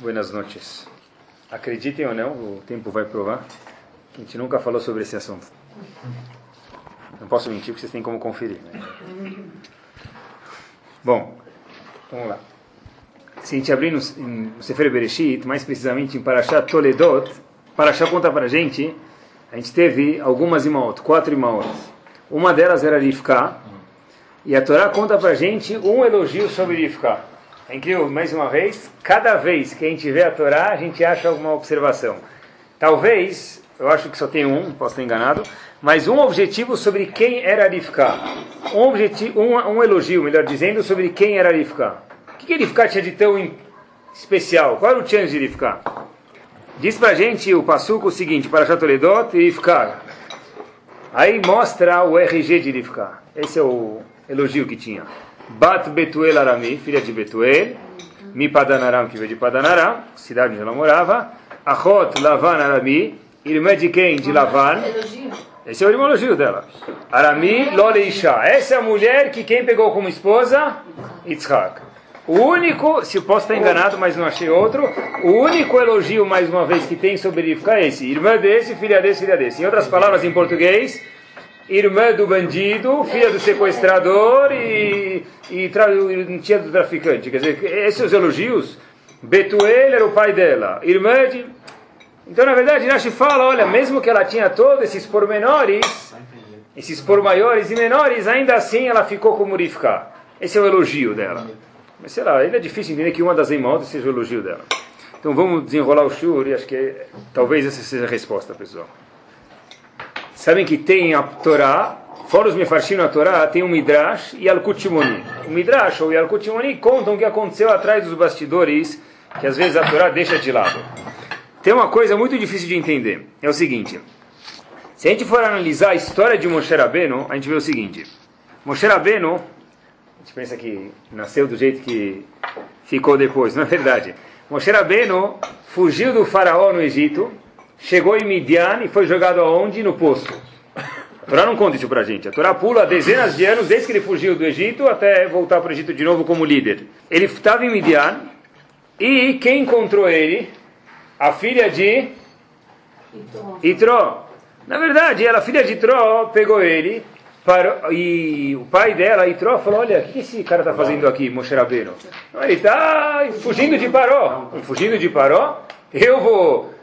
Buenas noches. Acreditem ou não, o tempo vai provar. A gente nunca falou sobre esse assunto. Não posso mentir porque vocês têm como conferir. Né? Bom, vamos lá. Se a gente abrir no, no Sefer Bereshit, mais precisamente em Parashat Toledot, Parashat conta para a gente, a gente teve algumas imaot, quatro imaot. Uma delas era Rivka, e a Torá conta para a gente um elogio sobre Rivka. É incrível, mais uma vez, cada vez que a gente vê a Torá, a gente acha alguma observação. Talvez, eu acho que só tem um, posso estar enganado, mas um objetivo sobre quem era Rivka. Um, objetivo, um, um elogio, melhor dizendo, sobre quem era Rivka. O que, que Rivka tinha de tão especial? Qual era o chance de Rivka? Diz pra gente o Passuco o seguinte, para Chatoledot Rivka. Aí mostra o RG de Rivka. Esse é o elogio que tinha. Bat Betuel Arami, filha de Betuel, Mi Padanaram, que veio de Padanaram, cidade onde ela morava, Achot Lavan Arami, irmã de quem? De Lavan. Esse é o elogio dela. Arami Loleisha. Essa é a mulher que quem pegou como esposa? Yitzhak. O único, se posso estar enganado, mas não achei outro, o único elogio, mais uma vez, que tem sobre Rivka é esse. Irmã desse, filha desse, filha desse. Em outras palavras, em português, irmã do bandido, filha do sequestrador e, e, tia do traficante. Quer dizer, esses os elogios. Betuel era o pai dela, irmã de. Então, na verdade, Rashi fala: olha, mesmo que ela tinha todos esses pormenores, esses por maiores e menores, ainda assim ela ficou como Rivka. Esse é o elogio dela. Mas sei lá, ainda é difícil entender que uma das imadas seja o elogio dela. Então vamos desenrolar o shur e acho que talvez essa seja a resposta, pessoal. Sabem que tem a Torá, fora os mefarshim na Torá, tem o Midrash e Alkut Shimoni. O Midrash ou o Alkut Shimoni contam o que aconteceu atrás dos bastidores, que às vezes a Torá deixa de lado. Tem uma coisa muito difícil de entender. É o seguinte. Se a gente for analisar a história de Moshe Rabbeinu, a gente vê o seguinte. Moshe Rabbeinu, a gente pensa que nasceu do jeito que ficou depois, não é verdade. Moshe Rabbeinu fugiu do faraó no Egito, chegou em Midian e foi jogado aonde? No poço. A Torá não conta isso pra gente. A Torá pula dezenas de anos desde que ele fugiu do Egito até voltar para o Egito de novo como líder. Ele estava em Midian e quem encontrou ele? A filha de Itró. Na verdade, ela, filha de Itró, pegou ele parou, e o pai dela, Itró, falou: Olha, o que esse cara está fazendo aqui, Moshe Rabbeinu? Ele está fugindo de Paró. Fugindo de Paró? Eu vou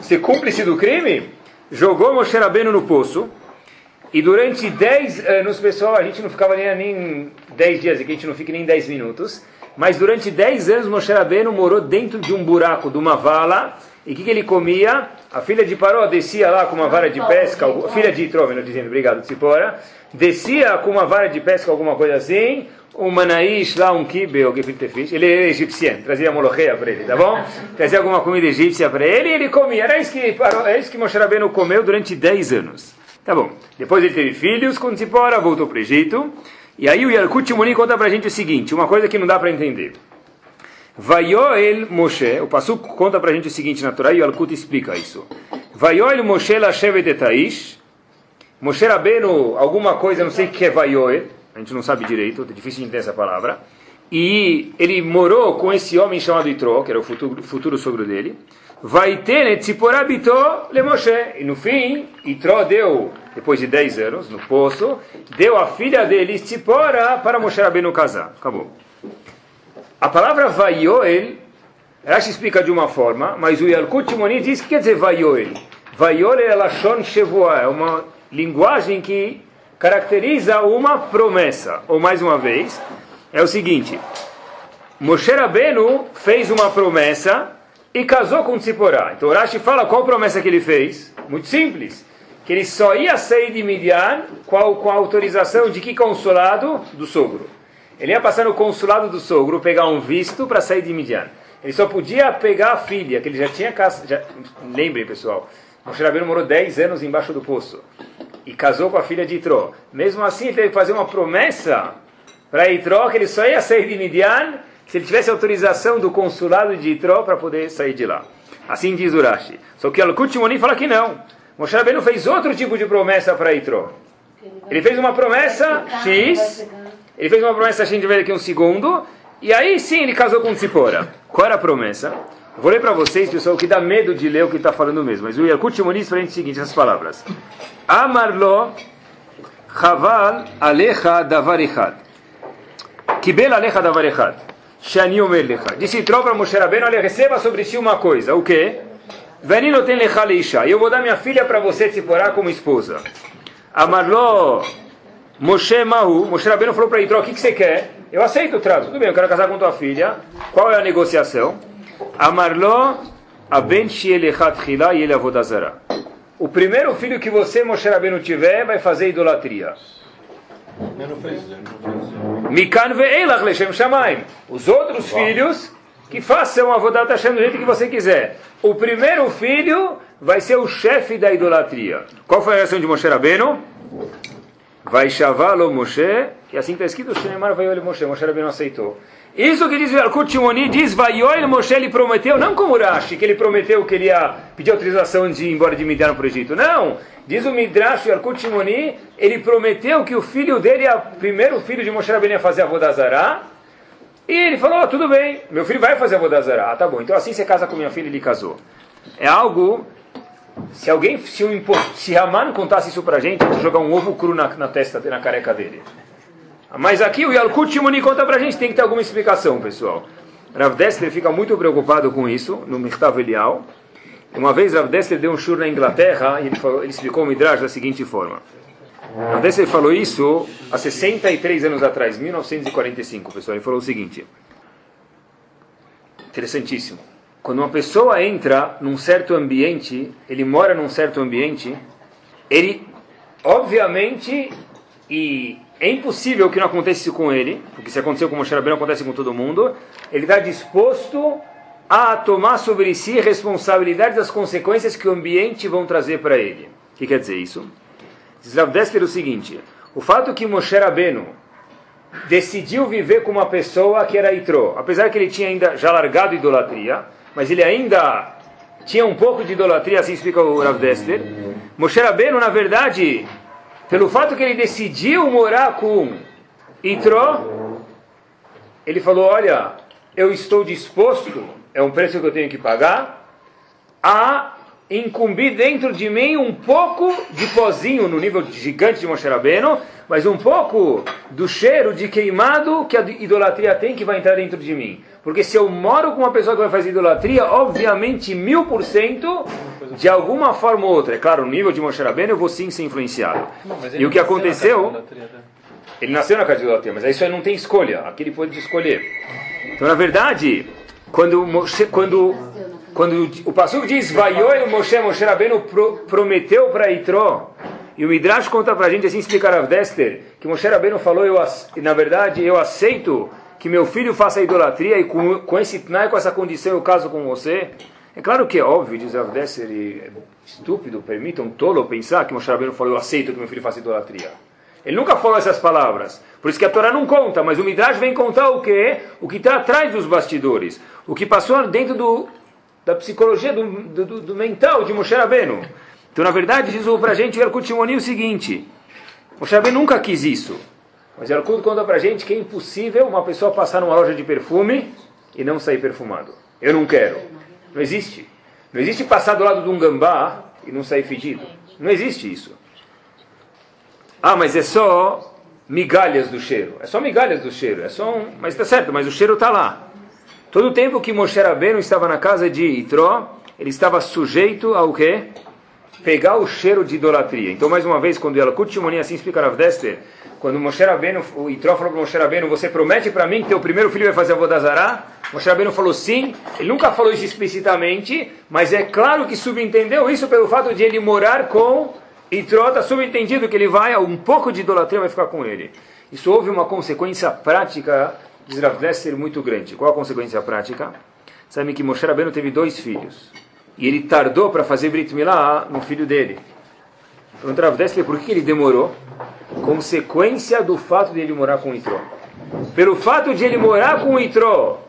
ser cúmplice do crime, jogou Moshe Rabbeinu no poço, e durante 10 anos, pessoal, a gente não ficava nem, nem 10 dias aqui, a gente não fica nem 10 minutos, mas durante 10 anos Moshe Rabbeinu morou dentro de um buraco, de uma vala, e o que, que, ele comia? A filha de Paró descia lá com uma vara de pesca, filha de melhor dizendo, obrigado, Tzipora, descia com uma vara de pesca, alguma coisa assim, um manaish lá, um kibe, ou gefilte fish, ele era egípcio, trazia molocheia para ele, tá bom? Trazia alguma comida egípcia para ele e ele comia. Era isso que, era isso que Moshe Rabbeinu comeu durante 10 anos. Tá bom. Depois ele teve filhos com Tzipora, voltou para o Egito. E aí o Yalkut Muni conta para a gente o seguinte, uma coisa que não dá para entender. Vayoel Moshe, o Pasuk conta para a gente o seguinte na Torá e o Yalkut explica isso. Vayoel Moshe Lashevet etaish, Moshe Rabbeinu, alguma coisa, não sei o que é Vayoel, a gente não sabe direito, é difícil de entender essa palavra. E ele morou com esse homem chamado Itró, que era o futuro, futuro sogro dele. Vai ter Tziporabito le Moshe. E no fim, Itró deu, depois de 10 anos, no poço, deu a filha dele, Tzipora, para Moshe Rabbeinu casar. Acabou. A palavra Vaioel, Rashi explica de uma forma, mas o Yalkut Moni diz que quer dizer Vaioel. Vaioel é Lashon Shevoah, é uma linguagem que caracteriza uma promessa. Ou mais uma vez, é o seguinte: Moshe Rabbeinu fez uma promessa e casou com Tzipporá. Então Rashi fala qual promessa que ele fez? Muito simples. Que ele só ia sair de Midian a, com a autorização de que consulado? Do sogro. Ele ia passar no consulado do sogro, pegar um visto para sair de Midian. Ele só podia pegar a filha, que ele já tinha casa. Já, lembrem, pessoal, Moshe Rabbeinu morou 10 anos embaixo do poço e casou com a filha de Itró. Mesmo assim, ele teve que fazer uma promessa para Itró que ele só ia sair de Midian se ele tivesse autorização do consulado de Itró para poder sair de lá. Assim diz Urashi. Só que Al-Kut Moni fala que não. Moshe Rabbeinu fez outro tipo de promessa para Itró. Ele fez uma promessa X, ele fez uma promessa, a gente vai ver aqui um segundo, e aí sim ele casou com Tzipora. Qual era a promessa? Vou ler para vocês, pessoal, que dá medo de ler o que está falando mesmo. Mas o Yakut a gente o seguinte, essas palavras. Amarlo chaval alecha davar echad. Kibel alecha davar echad. Shani omer lecha. Disse Tró para Moshe Rabbeinu, olha, receba sobre si uma coisa. O quê? Venino tem lecha leisha. Eu vou dar minha filha para você, Tziporá, como esposa. Amarlo Moshe Mahu. Moshe Rabbeinu falou para Itró, o que, que você quer? Eu aceito o trato. Tudo bem, eu quero casar com tua filha. Qual é a negociação? Amarlo aben shielechat chila e ele. O primeiro filho que você, Moshe Rabbeinu, tiver, vai fazer idolatria. Mikan ve'elach leshem shamayim. Os outros filhos que façam a Avodat Hashem do jeito que você quiser. O primeiro filho vai ser o chefe da idolatria. Qual foi a reação de Moshe Rabbeinu? Vai chavalo Moshe, e assim está escrito, Shemar vai olhar Moshe, Moshe Rabbeinu aceitou. Isso que diz o diz, vai olhar Moshe, ele prometeu, não como Rashi, que ele prometeu que ele ia pedir autorização de ir embora de Midian para o Egito. Não, diz o Midrash, o Shimoni, ele prometeu que o filho dele, o primeiro filho de Moshe Rabbeinu ia fazer a Vodazará, e ele falou, oh, tudo bem, meu filho vai fazer a Vodazará. Ah, tá bom, então assim você casa com minha filha, ele casou. É algo se alguém, se, um, se contasse isso pra gente, jogar um ovo cru na, na testa, na careca dele. Mas aqui o Yalkut Shimoni conta pra gente, tem que ter alguma explicação, pessoal. Rav Dessler fica muito preocupado com isso, no Mirtav Elial. Uma vez Rav Dessler deu um shur na Inglaterra e ele, falou, ele explicou o Midrash da seguinte forma. Rav Dessler falou isso há 63 anos atrás, 1945, pessoal. Ele falou o seguinte. Interessantíssimo. Quando uma pessoa entra num certo ambiente, ele mora num certo ambiente, ele, obviamente, e é impossível que não aconteça com ele, porque se aconteceu com Moshe Rabbeinu, acontece com todo mundo, ele está disposto a tomar sobre si responsabilidade das consequências que o ambiente vão trazer para ele. O que quer dizer isso? Dessler o seguinte, o fato que Moshe Rabbeinu decidiu viver com uma pessoa que era Itró, apesar que ele tinha ainda já largado idolatria, mas ele ainda tinha um pouco de idolatria, assim explica o Rav Dessler. Moshe Rabbeinu, na verdade, pelo fato que ele decidiu morar com Itró, ele falou, olha, eu estou disposto, é um preço que eu tenho que pagar, a incumbir dentro de mim um pouco de pozinho no nível gigante de Moshe Rabbeinu, mas um pouco do cheiro de queimado que a idolatria tem que vai entrar dentro de mim. Porque se eu moro com uma pessoa que vai fazer idolatria, obviamente mil por cento, de alguma forma ou outra, é claro, no nível de Moshe Rabbeinu eu vou sim ser influenciado. Não, e o que aconteceu, né? ele nasceu na casa de idolatria, mas isso aí não tem escolha, aqui ele pode escolher. Então, na verdade, quando, quando, quando o Passuco diz, Vaioi Moshe, Moshe Rabbeinu pro, prometeu para Itró, e o Midrash conta para a gente, assim explica Rav Dester, que Moshe Rabbeinu falou, eu, na verdade, eu aceito que meu filho faça idolatria e com, com esse tnai, com essa condição eu caso com você? É claro que é óbvio, diz Avdesser, é estúpido, permita um tolo pensar que Moshe Rabbeinu falou, eu aceito que meu filho faça idolatria. Ele nunca falou essas palavras. Por isso que a Torá não conta, mas o Midrash vem contar o que? O que está atrás dos bastidores. O que passou dentro do, da psicologia, do, do, do mental de Moshe Rabbeinu. Então, na verdade, diz para a gente o Erkut o seguinte. Moshe Rabbeinu nunca quis isso. Mas Yarkut conta pra gente que é impossível uma pessoa passar numa loja de perfume e não sair perfumado. Eu não quero. Não existe. Não existe passar do lado de um gambá e não sair fedido. Não existe isso. Ah, mas é só migalhas do cheiro. É só migalhas do cheiro. É só um... Mas está certo, mas o cheiro está lá. Todo o tempo que Moshe Rabbeinu estava na casa de Itró, ele estava sujeito ao quê? Pegar o cheiro de idolatria. Então, mais uma vez, quando ela Shimoni assim explica Rav Dester, quando Moshe Rabbeinu, o Itró falou para Moshe Rabbeinu, você promete para mim que teu primeiro filho vai fazer a Vodazará? Moshe Rabbeinu falou sim, ele nunca falou isso explicitamente, mas é claro que subentendeu isso pelo fato de ele morar com Itró, está subentendido que ele vai, um pouco de idolatria vai ficar com ele. Isso houve uma consequência prática de Rav muito grande. Qual a consequência prática? Sabe que Moshe Rabbeinu teve dois filhos. E ele tardou para fazer Brit Milá no filho dele. Perguntou Rav por que ele demorou? consequência do fato de ele morar com o Itró. Pelo fato de ele morar com o Itró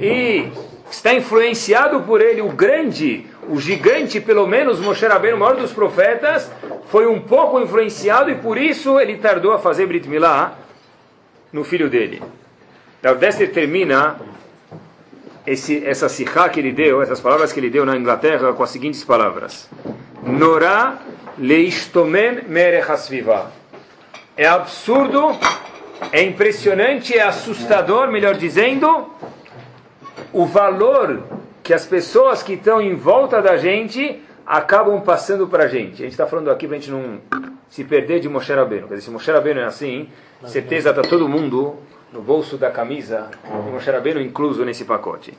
e está influenciado por ele, o grande, o gigante, pelo menos Moshe Rabbeinu, o maior dos profetas, foi um pouco influenciado e por isso ele tardou a fazer Brit Milá no filho dele. Rav termina esse, essa sihá que ele deu, essas palavras que ele deu na Inglaterra com as seguintes palavras. Norá leistomen merechasviva. É absurdo, é impressionante, é assustador, melhor dizendo, o valor que as pessoas que estão em volta da gente acabam passando para a gente. A gente está falando aqui para a gente não se perder de Moshe Rabbeinu. Quer dizer, se Moshe Rabbeinu é assim, certeza está todo mundo no bolso da camisa, e Moshe Rabbeinu incluso nesse pacote.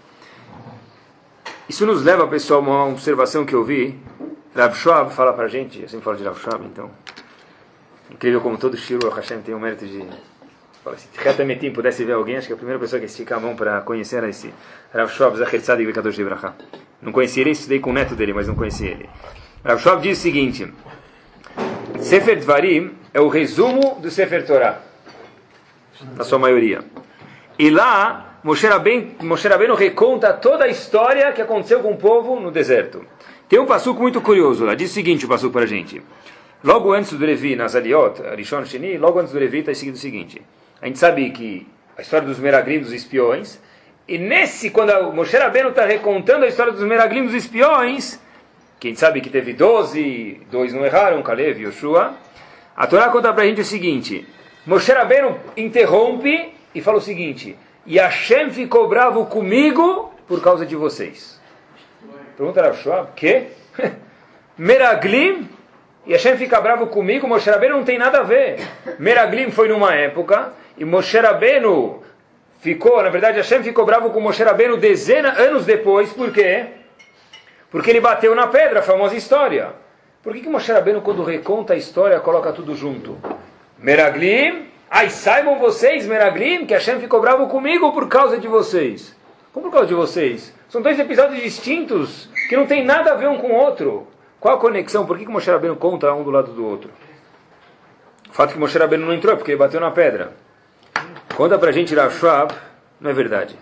Isso nos leva, pessoal, a uma observação que eu vi. Rav Schwab fala para a gente, eu sempre falo de Rav Schwab, então. Incrível como todo Shiro Hashem tem o mérito de Fala, se Metim pudesse ver alguém, acho que a primeira pessoa que estica a mão para conhecer era esse Rav Schwab Zacher Tzadik Bekadosh de Bracha. Não conhecia ele, estudei com o neto dele, mas não conhecia ele. Rav Schwab diz o seguinte: Sefer Dvarim é o resumo do Sefer Torah, na sua maioria. E lá, Moshe Rabbeinu, reconta toda a história que aconteceu com o povo no deserto. Tem um passuco muito curioso lá, diz o seguinte o passuco para a gente. Logo antes do Levi, nas Aliot, Rishon Sheni, logo antes do Levi está escrito o seguinte. A gente sabe que a história dos Meraglim, dos espiões, e nesse, quando o Moshe Rabbeinu está recontando a história dos Meraglim, dos espiões, que a gente sabe que teve 12, dois não erraram, Kalev e Yoshua, a Torá conta para a gente o seguinte, Moshe Rabbeinu interrompe e fala o seguinte, e Hashem ficou bravo comigo por causa de vocês. Pergunta a Yoshua, que? Meraglim e Hashem fica bravo comigo, Moshe Rabbeinu não tem nada a ver. Meraglim foi numa época, e Moshe Rabbeinu ficou, na verdade, Hashem ficou bravo com Moshe Rabbeinu dezenas, anos depois, por quê? Porque ele bateu na pedra, a famosa história. Por que, que Moshe Rabbeinu, quando reconta a história, coloca tudo junto? Meraglim, ai saibam vocês, Meraglim, que Hashem ficou bravo comigo por causa de vocês. Como por causa de vocês? São dois episódios distintos, que não tem nada a ver um com o outro. Qual a conexão? Por que, que Moshe Rabbeinu conta um do lado do outro? O fato que Moshe Rabbeinu não entrou é porque ele bateu na pedra. Conta pra gente Rav Schwab, não é verdade.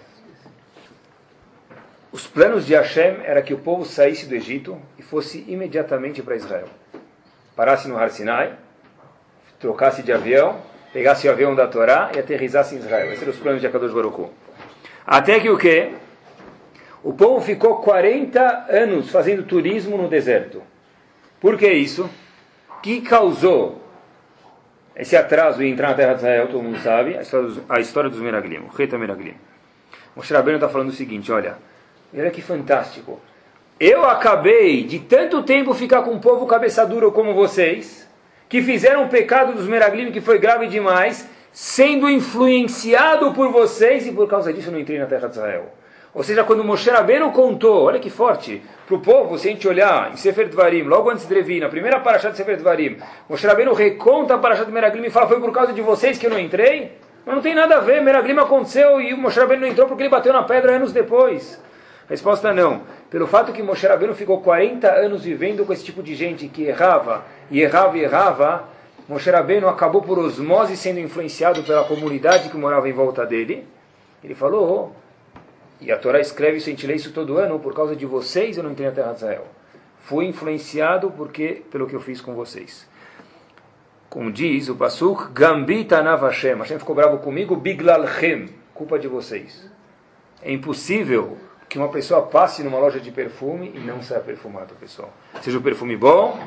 Os planos de Hashem era que o povo saísse do Egito e fosse imediatamente para Israel. Parasse no Har Sinai, trocasse de avião, pegasse o avião da Torá e aterrizasse em Israel. Esses eram os planos de Akadosh Baruch Até que o quê? O povo ficou 40 anos fazendo turismo no deserto. Por que isso? que causou esse atraso em entrar na terra de Israel, todo mundo sabe, a história dos, história dos Meraglim, o Reta Meraglim. Moshe Rabbeinu está falando o seguinte, olha, olha que fantástico. Eu acabei de tanto tempo ficar com um povo cabeça dura como vocês, que fizeram o pecado dos Meraglim, que foi grave demais, sendo influenciado por vocês, e por causa disso não entrei na terra de Israel. Ou seja, quando Moshe Rabbeinu contou, olha que forte, para o povo, se a gente olhar em Sefer Dvarim, logo antes de Levi, na primeira paraxá de Sefer Dvarim, Moshe Rabbeinu reconta a paraxá de Meraglim e fala, foi por causa de vocês que eu não entrei? Mas não tem nada a ver, Meraglim aconteceu e o Moshe Rabbeinu não entrou porque ele bateu na pedra anos depois. Resposta não. Pelo fato que Moshe Rabbeinu ficou 40 anos vivendo com esse tipo de gente que errava, e errava e errava, Moshe Rabbeinu acabou por osmose sendo influenciado pela comunidade que morava em volta dele. Ele falou, e a Torá escreve isso, a gente lê isso todo ano, por causa de vocês eu não entrei na terra de Israel. Fui influenciado porque pelo que eu fiz com vocês. Como diz o Pasuk, Gambita Navashem, Hashem ficou bravo comigo, Biglalchem, culpa de vocês. É impossível que uma pessoa passe numa loja de perfume e não saia perfumado, pessoal. Seja o perfume bom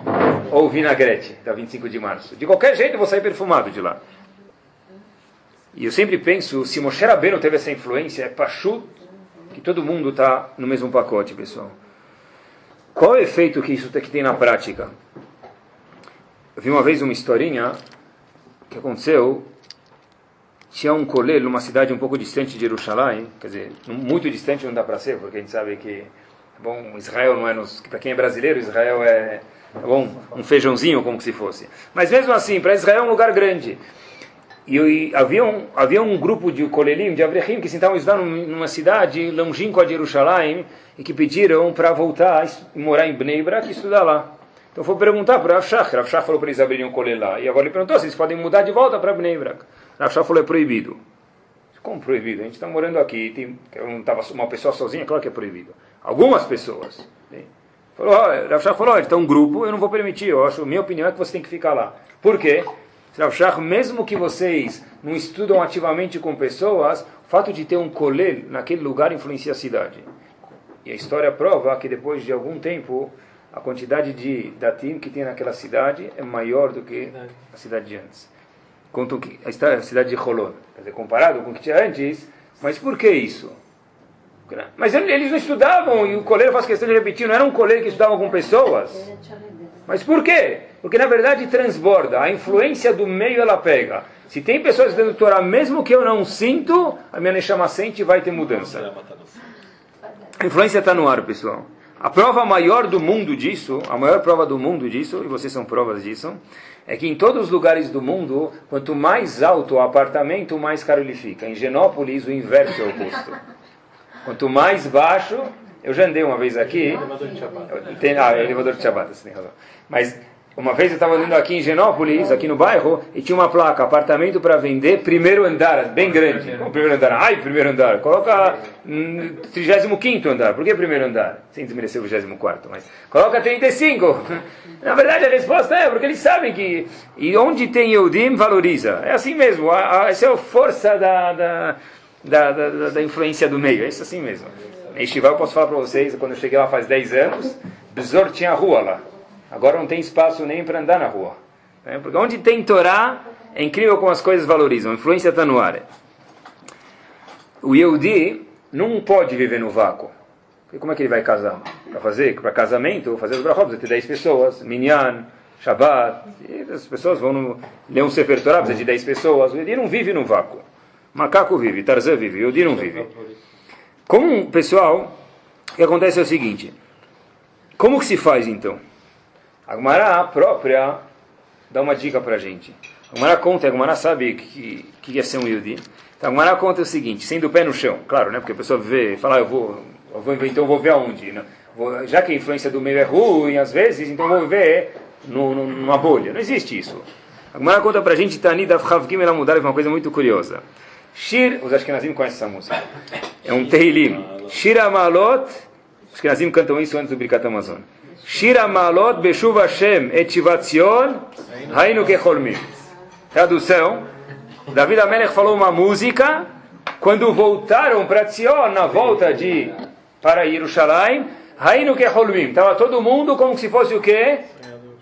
ou o vinagrete, da 25 de março. De qualquer jeito vou sair perfumado de lá. E eu sempre penso, se Moshe Rabbeinu teve essa influência, é Pachut que todo mundo está no mesmo pacote, pessoal. Qual é o efeito que isso tem na prática? Eu vi uma vez uma historinha que aconteceu. Tinha um colher numa cidade um pouco distante de Jerusalém, quer dizer, muito distante não dá para ser, porque a gente sabe que, bom, Israel não é nos, para quem é brasileiro, Israel é, bom, um feijãozinho como se fosse. Mas mesmo assim, para Israel é um lugar grande. E, e havia, um, havia um grupo de Kolelim, de Avrechim, que sentavam estudar numa cidade longínqua de Jerusalém e que pediram para voltar e morar em Bnei Brak e estudar lá. Então foi perguntar para Shach. Rav falou para eles abrirem um colher lá. E agora ele perguntou se eles podem mudar de volta para Bnei Brak. Rav Shach falou, é proibido. Como proibido? A gente está morando aqui, tem, não estava uma pessoa sozinha, claro que é proibido. Algumas pessoas. Falou, oh, Rav Shach falou, então um grupo eu não vou permitir, eu acho, minha opinião é que você tem que ficar lá. Por quê? Rav Shach, mesmo que vocês não estudam ativamente com pessoas, o fato de ter um colher naquele lugar influencia a cidade. E a história prova que depois de algum tempo, a quantidade de datim que tem naquela cidade é maior do que a cidade de antes. Quanto a cidade de Holon. Quer dizer, comparado com o que tinha antes, mas por que isso? Mas eles não estudavam, e o coleiro faz questão de repetir, não era um coleiro que estudava com pessoas. Mas por quê? Porque na verdade transborda, a influência do meio ela pega. Se tem pessoas estudando Torá, mesmo que eu não sinto, a minha Neshama sente vai ter mudança. A influência está no ar, pessoal. A prova maior do mundo disso, a maior prova do mundo disso, e vocês são provas disso, é que em todos os lugares do mundo, quanto mais alto o apartamento, mais caro ele fica. Em Genópolis, o inverso é o oposto. Quanto mais baixo, eu já andei uma vez aqui. Elevador de Shabbat. Tem, ah, elevador de Shabbat, assim, Mas uma vez eu estava andando aqui em Genópolis, aqui no bairro, e tinha uma placa, apartamento para vender, primeiro andar, bem grande. Como primeiro andar? Ai, primeiro andar. Coloca hum, 35 andar. Por que primeiro andar? Sem desmerecer o 24, mas coloca 35. Na verdade a resposta é porque eles sabem que e onde tem Yehudim valoriza. É assim mesmo. A, a, essa é a força da, da, da, da, da influência do meio. É isso assim mesmo. Em Shiva eu posso falar para vocês, quando eu cheguei lá faz 10 anos, Besor tinha rua lá. Agora não tem espaço nem para andar na rua. Né? Porque onde tem Torá, é incrível como as coisas valorizam. A influência está no ar. O Yehudi não pode viver no vácuo. E como é que ele vai casar? Para fazer, para casamento, fazer os brachot, precisa ter 10 pessoas, Minyan, Shabbat, as pessoas vão no, ler um Sefer Torah, precisa de 10 pessoas. O Yehudi não vive no vácuo. Macaco vive, Tarzan vive, Yehudi não vive. Como, pessoal, o que acontece é o seguinte, como que se faz então? A Gumara própria dá uma dica para a gente. A Gumara conta, a Gumara sabe que, que é ser um Yudi. Então a Gumara conta o seguinte, sendo o pé no chão, claro, né? Porque a pessoa vê, fala, ah, eu vou, eu vou então eu vou ver aonde. Né? Vou, já que a influência do meio é ruim, às vezes, então eu vou ver no, no, numa bolha. Não existe isso. A Gumara conta para a gente, Tani da mudar uma coisa muito curiosa. Shir, os Ashkenazim conhecem essa música. É um Tehilim. Shir Amalot, os Ashkenazim cantam isso antes do Birkat Amazon. Shira Malot Beshuv Hashem et Shivatzion Hainu Kecholmim. Tradução. David Amelech falou uma música quando voltaram para Tzion, na volta de para Jerusalém, Hainu Kecholmim. Estava todo mundo como se fosse o quê?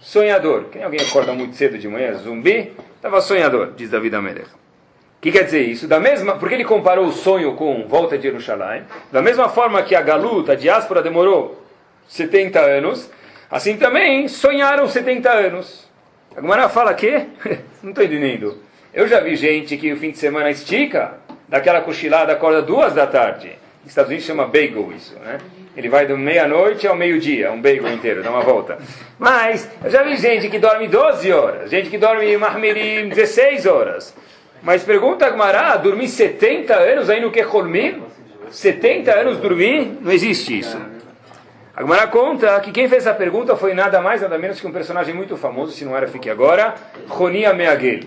Sonhador. Quem alguém acorda muito cedo de manhã? Zumbi? Estava sonhador, diz David Amelech. O que quer dizer isso? Da mesma, porque ele comparou o sonho com volta de Jerusalém. Da mesma forma que a galuta, a diáspora, demorou 70 anos, assim também sonharam 70 anos. A Gumara fala que? Não estou entendendo. Eu já vi gente que o fim de semana estica, daquela cochilada, acorda duas da tarde. Nos Estados Unidos chama bagel isso, né? Ele vai do meia-noite ao meio-dia, um bagel inteiro, dá uma volta. Mas eu já vi gente que dorme 12 horas, gente que dorme marmerim 16 horas. Mas pergunta a Gmará, dormir 70 anos aí no que 70 anos dormir? Não existe isso. A conta que quem fez essa pergunta foi nada mais, nada menos que um personagem muito famoso, se não era, fique agora, Ronia Meagel.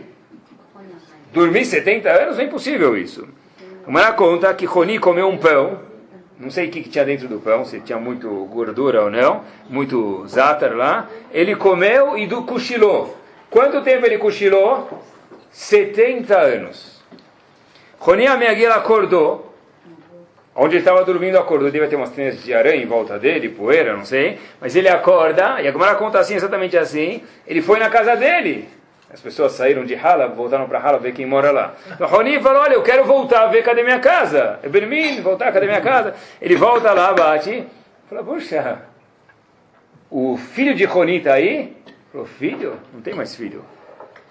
Dormir 70 anos? É impossível isso. A conta que Roni comeu um pão, não sei o que, que tinha dentro do pão, se tinha muito gordura ou não, muito zátar lá. Ele comeu e do cochilou. Quanto tempo ele cochilou? 70 anos. Ronia Meagel acordou, Onde ele estava dormindo, acordou. Deve ter umas trilhas de aranha em volta dele, poeira, não sei. Mas ele acorda, e a Gemara conta assim, exatamente assim. Ele foi na casa dele. As pessoas saíram de Hala, voltaram para Hala ver quem mora lá. Então Roni falou: Olha, eu quero voltar a ver cadê minha casa. É Bermin, voltar, cadê minha casa? Ele volta lá, bate. Fala: Puxa, o filho de Roni está aí? Falou: Filho? Não tem mais filho.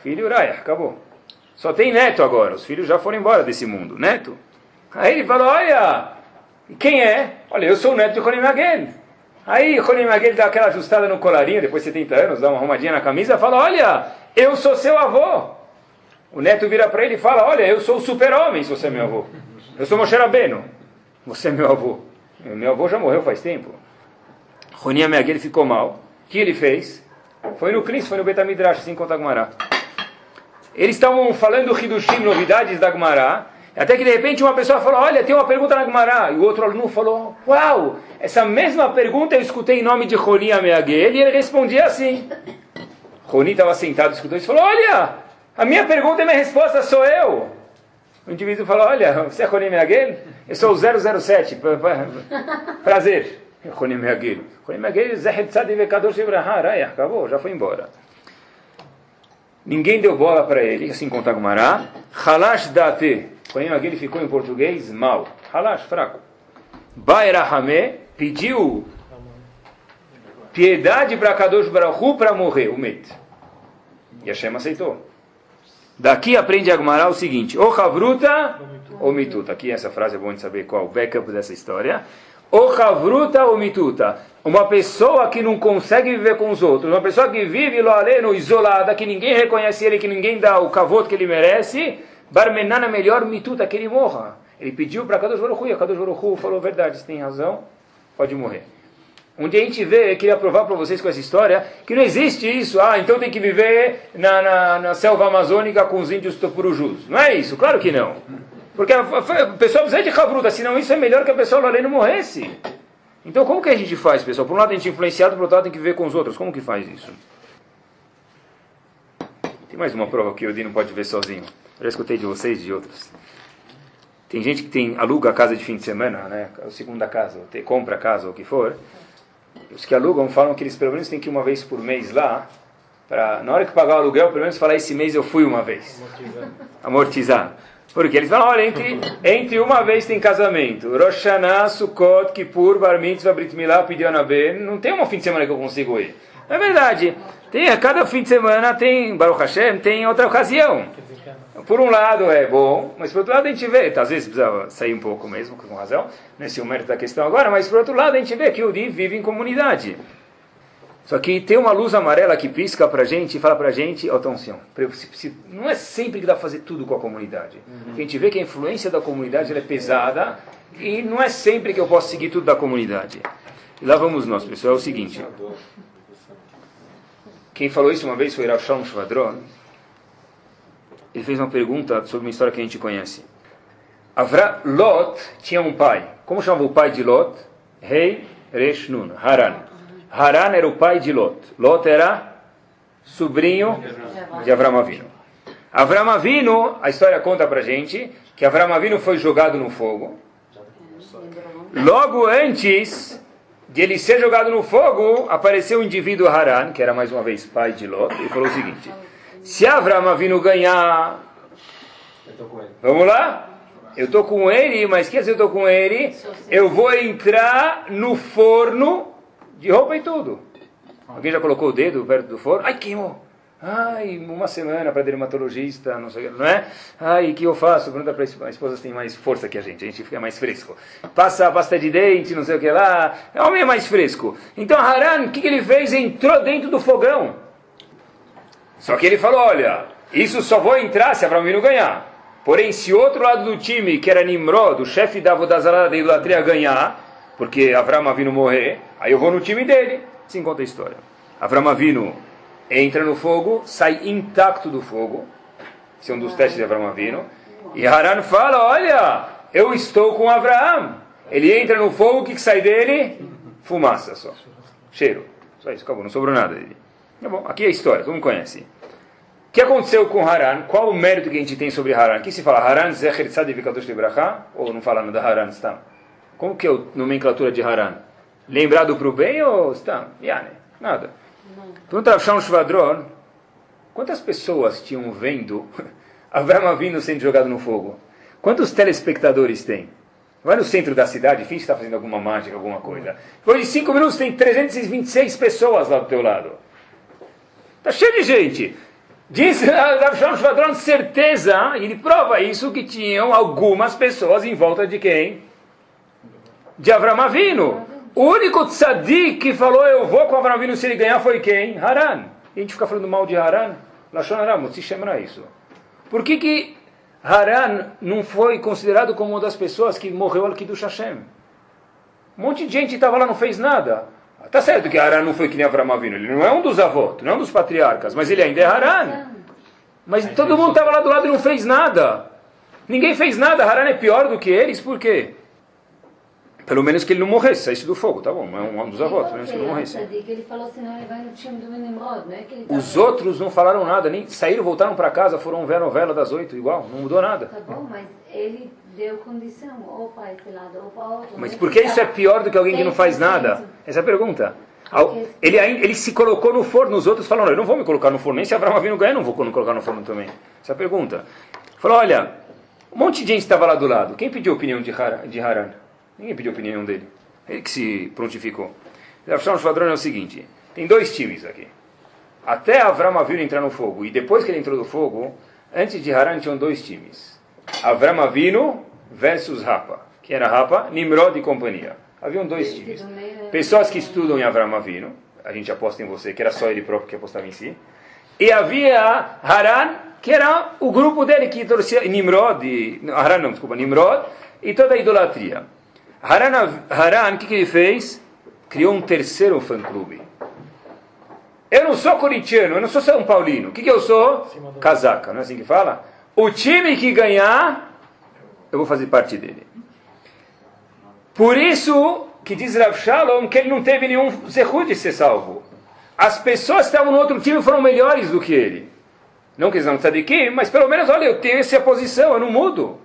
Filho, Raya, acabou. Só tem neto agora. Os filhos já foram embora desse mundo. Neto. Aí ele falou, olha, quem é? Olha, eu sou o neto de Rolim Magen. Aí Rolim Magen dá aquela ajustada no colarinho, depois de 70 anos, dá uma arrumadinha na camisa, fala, olha, eu sou seu avô. O neto vira para ele e fala, olha, eu sou o super-homem se você é meu avô. Eu sou Moshe Rabbeinu. Você é meu avô. Meu avô já morreu faz tempo. Ronim Magen ficou mal. O que ele fez? Foi no Cris, foi no Betamidrash, assim conta Gumará. Eles estavam falando Hidushim, novidades da Gumará, até que de repente uma pessoa falou: Olha, tem uma pergunta na Gemara. E o outro aluno falou: Uau, essa mesma pergunta eu escutei em nome de Roni Ameaguel. E ele respondia assim. Roni estava sentado escutando e falou: Olha, a minha pergunta e minha resposta sou eu. O indivíduo fala, olha, você é Ronim Meagel? Eu sou o 007. Prazer. Ronim Meagel. Ronim Meagel, Zehed Tzadi Vekadosh Ibrahim. Acabou, já foi embora. Ninguém deu bola para ele, assim conta Gumará. Halash Date. Ronim Meagel ficou em português mal. Halash, fraco. Baerahame pediu piedade para Kadosh Baruch para morrer, o Met. E Hashem aceitou. Daqui aprende Agmará o seguinte: O Havruta ou Mituta. Aqui essa frase é bom de saber qual o backup dessa história. O Havruta ou Mituta. Uma pessoa que não consegue viver com os outros, uma pessoa que vive lo aleno, isolada, que ninguém reconhece ele, que ninguém dá o cavoto que ele merece, Barmenana melhor Mituta, que ele morra. Ele pediu para Kadosh Baruch Hu, e a Kadosh Baruch Hu falou verdade, você tem razão, pode morrer. Onde a gente vê, eu queria provar para vocês com essa história, que não existe isso. Ah, então tem que viver na, na, na selva amazônica com os índios topurujus. Não é isso, claro que não. Porque a, a, a pessoa precisa de cavruta, senão isso é melhor que a pessoa lá não morresse. Então como que a gente faz, pessoal? Por um lado a gente é influenciado, por outro lado tem que viver com os outros. Como que faz isso? Tem mais uma prova que o Odi não pode ver sozinho. Já escutei de vocês e de outros. Tem gente que tem aluga a casa de fim de semana, né? A segunda casa, ou compra a casa, ou o que for os que alugam falam que eles pelo menos têm que ir uma vez por mês lá, para na hora que pagar o aluguel, pelo menos falar esse mês eu fui uma vez. Amortizar. Amortizar. Porque eles falam, olha, entre, entre uma vez tem casamento, Rosh Hashanah, Sukkot, Kippur, Bar Mitzvah, Brit Milá, Pidyon não tem um fim de semana que eu consigo ir. É verdade, tem, cada fim de semana tem, Baruch Hashem, tem outra ocasião. Por um lado é bom, mas por outro lado a gente vê, às vezes precisa sair um pouco mesmo, com razão, nesse é o mérito da questão agora, mas por outro lado a gente vê que o Di vive em comunidade. Só que tem uma luz amarela que pisca para a gente e fala para a gente, ó, atenção, não é sempre que dá para fazer tudo com a comunidade. Uhum. A gente vê que a influência da comunidade é pesada e não é sempre que eu posso seguir tudo da comunidade. E lá vamos nós, pessoal, é o seguinte. Quem falou isso uma vez foi Rav Shvadron, ele fez uma pergunta sobre uma história que a gente conhece. Avra, Lot tinha um pai. Como chamava o pai de Lot? Rei Resh Nun, Haran. Haran era o pai de Lot. Lot era sobrinho de Avram Avinu. Avram Avinu, a história conta pra gente que Avram Avinu foi jogado no fogo. Logo antes de ele ser jogado no fogo, apareceu o indivíduo Haran, que era mais uma vez pai de Lot, e falou o seguinte: se Avram Avinu ganhar, vamos lá? Eu estou com ele, mas que se eu estou com ele, eu vou entrar no forno de roupa e tudo. Alguém já colocou o dedo perto do forno? Ai, queimou. Ai, uma semana para dermatologista, não sei, não é? Ai, o que eu faço? Pergunta para a esposa tem mais força que a gente, a gente fica mais fresco. Passa a pasta de dente, não sei o que lá. É homem é mais fresco. Então Haran, o que, que ele fez? Entrou dentro do fogão. Só que ele falou: olha, isso só vou entrar se Abraão ganhar. Porém, se outro lado do time, que era Nimrod, o chefe da Vodazara da idolatria, ganhar, porque Avram Avinu morrer, aí eu vou no time dele. Sim, conta a história. Avram Avinu entra no fogo, sai intacto do fogo. Esse é um dos testes de Avram Avinu. E Haran fala, olha, eu estou com Abraão. Ele entra no fogo, o que, que sai dele? Fumaça só. Cheiro. Só isso, acabou, não sobrou nada dele. Tá bom, aqui é a história, todo mundo conhece. O que aconteceu com Haran? Qual o mérito que a gente tem sobre Haran? Aqui se fala Haran Zecher Tzadiv Kadosh Libracha? Ou não falando da Haran está? Como que é a nomenclatura de Haran? Lembrado para o bem ou está? Yane, nada. Pergunta a Sham Shvadron, quantas pessoas tinham vendo Avram vindo sendo jogado no fogo? Quantos telespectadores tem? Vai no centro da cidade, finge que está fazendo alguma mágica, alguma coisa. Depois de cinco minutos tem 326 pessoas lá do teu lado. Está cheio de gente. Diz Rav Shalom Shvadron, certeza, e ele prova isso, que tinham algumas pessoas em volta de quem? De Avram Avinu. O único tzadik que falou, eu vou com Avram Avinu se ele ganhar, foi quem? Haran. E a gente fica falando mal de Haran? Lashon Haram, se chama isso. Por que que Haran não foi considerado como uma das pessoas que morreu al Kiddush Hashem? Um monte de gente estava lá, não fez nada. Tá certo que Haran não foi que nem Avram Avinu, ele não é um dos avós, não é um dos patriarcas, mas ele ainda é Haran. Mas todo mundo estava lá do lado e não fez nada. Ninguém fez nada, Haran é pior do que eles, por quê? Pelo menos que ele não morresse, saísse do fogo, tá bom, é um dos avós, pelo menos que ele não morresse. Ele falou senão ele vai no time do Nimrod, não é que tá Os outros não falaram nada, nem saíram, voltaram para casa, foram ver a novela das oito, igual, não mudou nada. Tá bom, mas ele deu condição, ou para esse lado, ou para outro. Mas não por que isso é pior do que alguém que não faz 100%? nada? Essa é a pergunta. Ele, ele se colocou no forno, os outros falaram, eu não vou me colocar no forno, nem se Abraão Avinu ganhar, eu não vou me colocar no forno também. Essa é a pergunta. Falou, olha, um monte de gente estava lá do lado, quem pediu a opinião de Haran? Ninguém pediu opinião dele. Ele que se prontificou. Rav Shalom Shvadron é o seguinte, tem dois times aqui. Até Avram Avinu entrar no fogo, e depois que ele entrou no fogo, antes de Haran tinham dois times. Avram Avinu versus Rapa, que era Rapa, Nimrod e companhia. Haviam dois times. é- Pessoas que estudam em Avram Avinu, a gente aposta em você, que era só ele próprio que apostava em si. E havia Haran, que era o grupo dele que torcia, Nimrod, e, Haran não, desculpa, Nimrod, e toda a idolatria. Haran, Haran, o que, que ele fez? Criou um terceiro fã-clube. Eu não sou corintiano, eu não sou São Paulino. O que, que eu sou? Casaca, não é assim que fala? O time que ganhar, eu vou fazer parte dele. Por isso que diz Rav Shalom que ele não teve nenhum zerru de ser salvo. As pessoas que estavam no outro time foram melhores do que ele. Não que eles não tzadikim, mas pelo menos, olha, eu tenho essa posição, eu não mudo.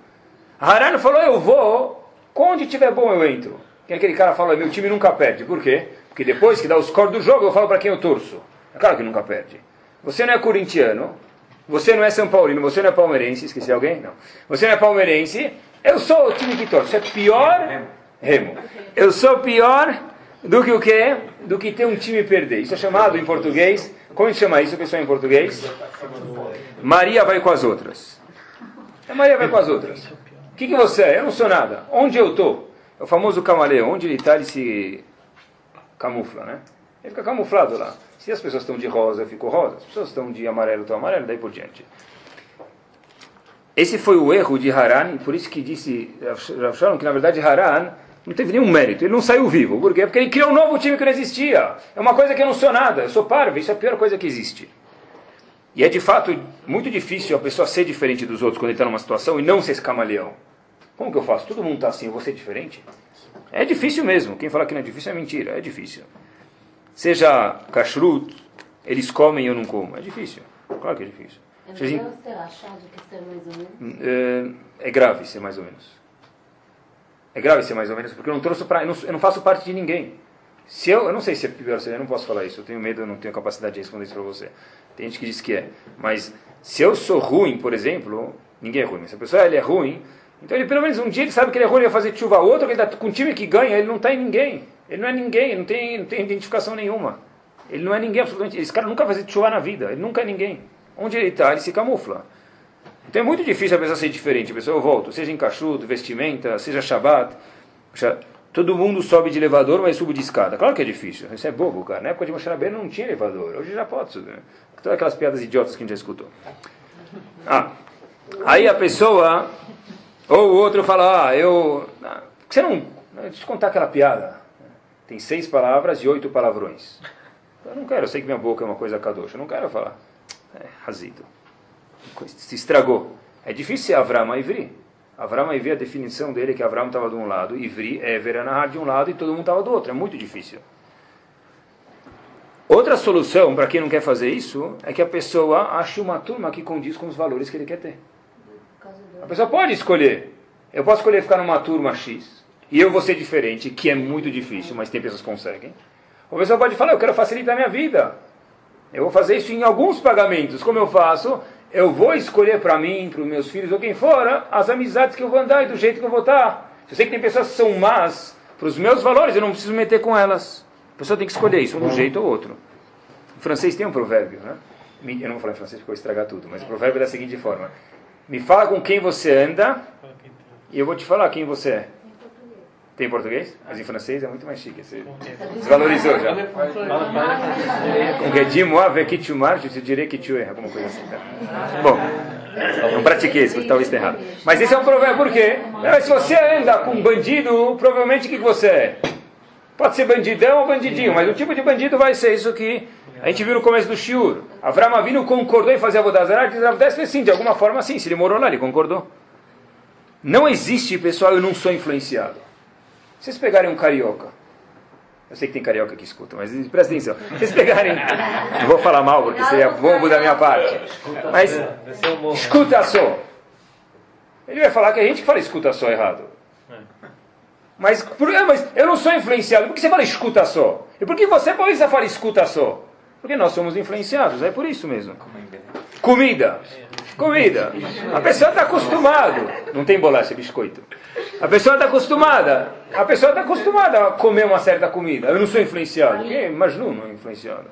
Haran falou, eu vou, onde tiver bom eu entro. Que aquele cara fala, meu time nunca perde. Por quê? Porque depois que dá o score do jogo, eu falo para quem eu torço. É claro que nunca perde. Você não é corintiano, você não é São Paulino, você não é palmeirense, esqueci alguém? Não. Você não é palmeirense, eu sou o time que torce. É pior, Remo. Eu sou pior do que o quê? Do que ter um time perder. Isso é chamado em português, como a gente chama isso, pessoal, em português? Maria vai com as outras. É Maria vai com as outras. Que, que você é? Eu não sou nada. Onde eu estou? É o famoso camaleão. Onde ele está, ele se camufla, né? Ele fica camuflado lá. Se as pessoas estão de rosa, eu fico rosa. Se as pessoas estão de amarelo, eu estou amarelo, daí por diante. Esse foi o erro de Haran, por isso que disse Shalom que na verdade Haran não teve nenhum mérito, ele não saiu vivo. Por quê? Porque ele criou um novo time que não existia. É uma coisa que eu não sou nada, eu sou parvo, isso é a pior coisa que existe. E é de fato muito difícil a pessoa ser diferente dos outros quando ele está numa situação e não ser esse camaleão. Como que eu faço? Todo mundo está assim, eu vou ser diferente? É difícil mesmo. Quem fala que não é difícil é mentira, é difícil. Seja kashrut, eles comem e eu não como. É difícil. Claro que é difícil. É melhor ser achado que ser mais ou menos. é, é grave ser mais ou menos. É grave ser mais ou menos, porque eu não trouxe pra, eu, não, eu não faço parte de ninguém. Se eu, eu não sei se é pior, se eu não posso falar isso, eu tenho medo, eu não tenho capacidade de responder isso para você. Tem gente que diz que é. Mas se eu sou ruim, por exemplo, ninguém é ruim, mas se a pessoa ele é ruim, então ele pelo menos um dia ele sabe que ele ruim, ele vai fazer chuva outro, que ele está com um time que ganha, ele não está em ninguém. Ele não é ninguém, não tem, não tem identificação nenhuma. Ele não é ninguém absolutamente. Esse cara nunca vai fazer chuva na vida, ele nunca é ninguém. Onde ele está, ele se camufla. Então é muito difícil a pessoa ser diferente. A pessoa, eu volto, seja em cachuto, vestimenta, seja Shabbat. Puxa, Todo mundo sobe de elevador, mas subo de escada. Claro que é difícil. Isso é bobo, cara. Na época de Moshe não tinha elevador. Hoje já pode subir. Todas aquelas piadas idiotas que a gente já escutou. Ah, aí a pessoa, ou o outro fala, ah, eu... ah, você não... Deixa eu contar aquela piada. Tem seis palavras e oito palavrões. Eu não quero, eu sei que minha boca é uma coisa kadosh. Eu não quero falar. É, razito. Se estragou. É difícil ser Avram Ivri. Avram Ivri, a definição dele é que Avram estava de um lado, Ivri é Veranahar de um lado e todo mundo estava do outro. É muito difícil. Outra solução para quem não quer fazer isso é que a pessoa ache uma turma que condiz com os valores que ele quer ter. A do... pessoa pode escolher. Eu posso escolher ficar numa turma X e eu vou ser diferente, que é muito difícil, mas tem pessoas que conseguem. Ou a pessoa pode falar, eu quero facilitar a minha vida. Eu vou fazer isso em alguns pagamentos. Como eu faço? Eu vou escolher para mim, para os meus filhos ou quem for, as amizades que eu vou andar e do jeito que eu vou estar. Eu sei que tem pessoas que são más para os meus valores, eu não preciso meter com elas. A pessoa tem que escolher isso, um jeito ou outro. O francês tem um provérbio, né? Eu não vou falar em francês porque eu vou estragar tudo, mas o provérbio é da seguinte forma: Me fala com quem você anda e eu vou te falar quem você é. Tem em português? Mas em francês é muito mais chique. Você desvalorizou já. Com que tu marches, je te dirai que tu es. Alguma coisa assim. Tá? Bom, não pratiquei isso, talvez esteja errado. Mas esse é um provérbio, por quê? Não, Se você anda com um bandido, provavelmente o que que você é? Pode ser bandidão ou bandidinho, mas o tipo de bandido vai ser isso que a gente viu no começo do Shiur. Avram Avinu concordou em fazer a Vodazará, diz Avdés sim, de alguma forma sim, se ele morou lá, ele concordou. Não existe, pessoal, eu não sou influenciado. Se vocês pegarem um carioca, eu sei que tem carioca que escuta, mas presta atenção. Se vocês pegarem. Não vou falar mal, porque seria bobo da minha parte. Mas escuta só. Ele vai falar que a gente que fala escuta só errado. Mas, por, mas eu não sou influenciado. Por que você fala escuta só? E por que você, você fala escuta só? Porque nós somos influenciados, é por isso mesmo. Comida. Comida. A pessoa está acostumada. Não tem bolacha, biscoito. A pessoa está acostumada. A pessoa está acostumada a comer uma certa comida. Eu não sou influenciado. Mas não, não é influenciado.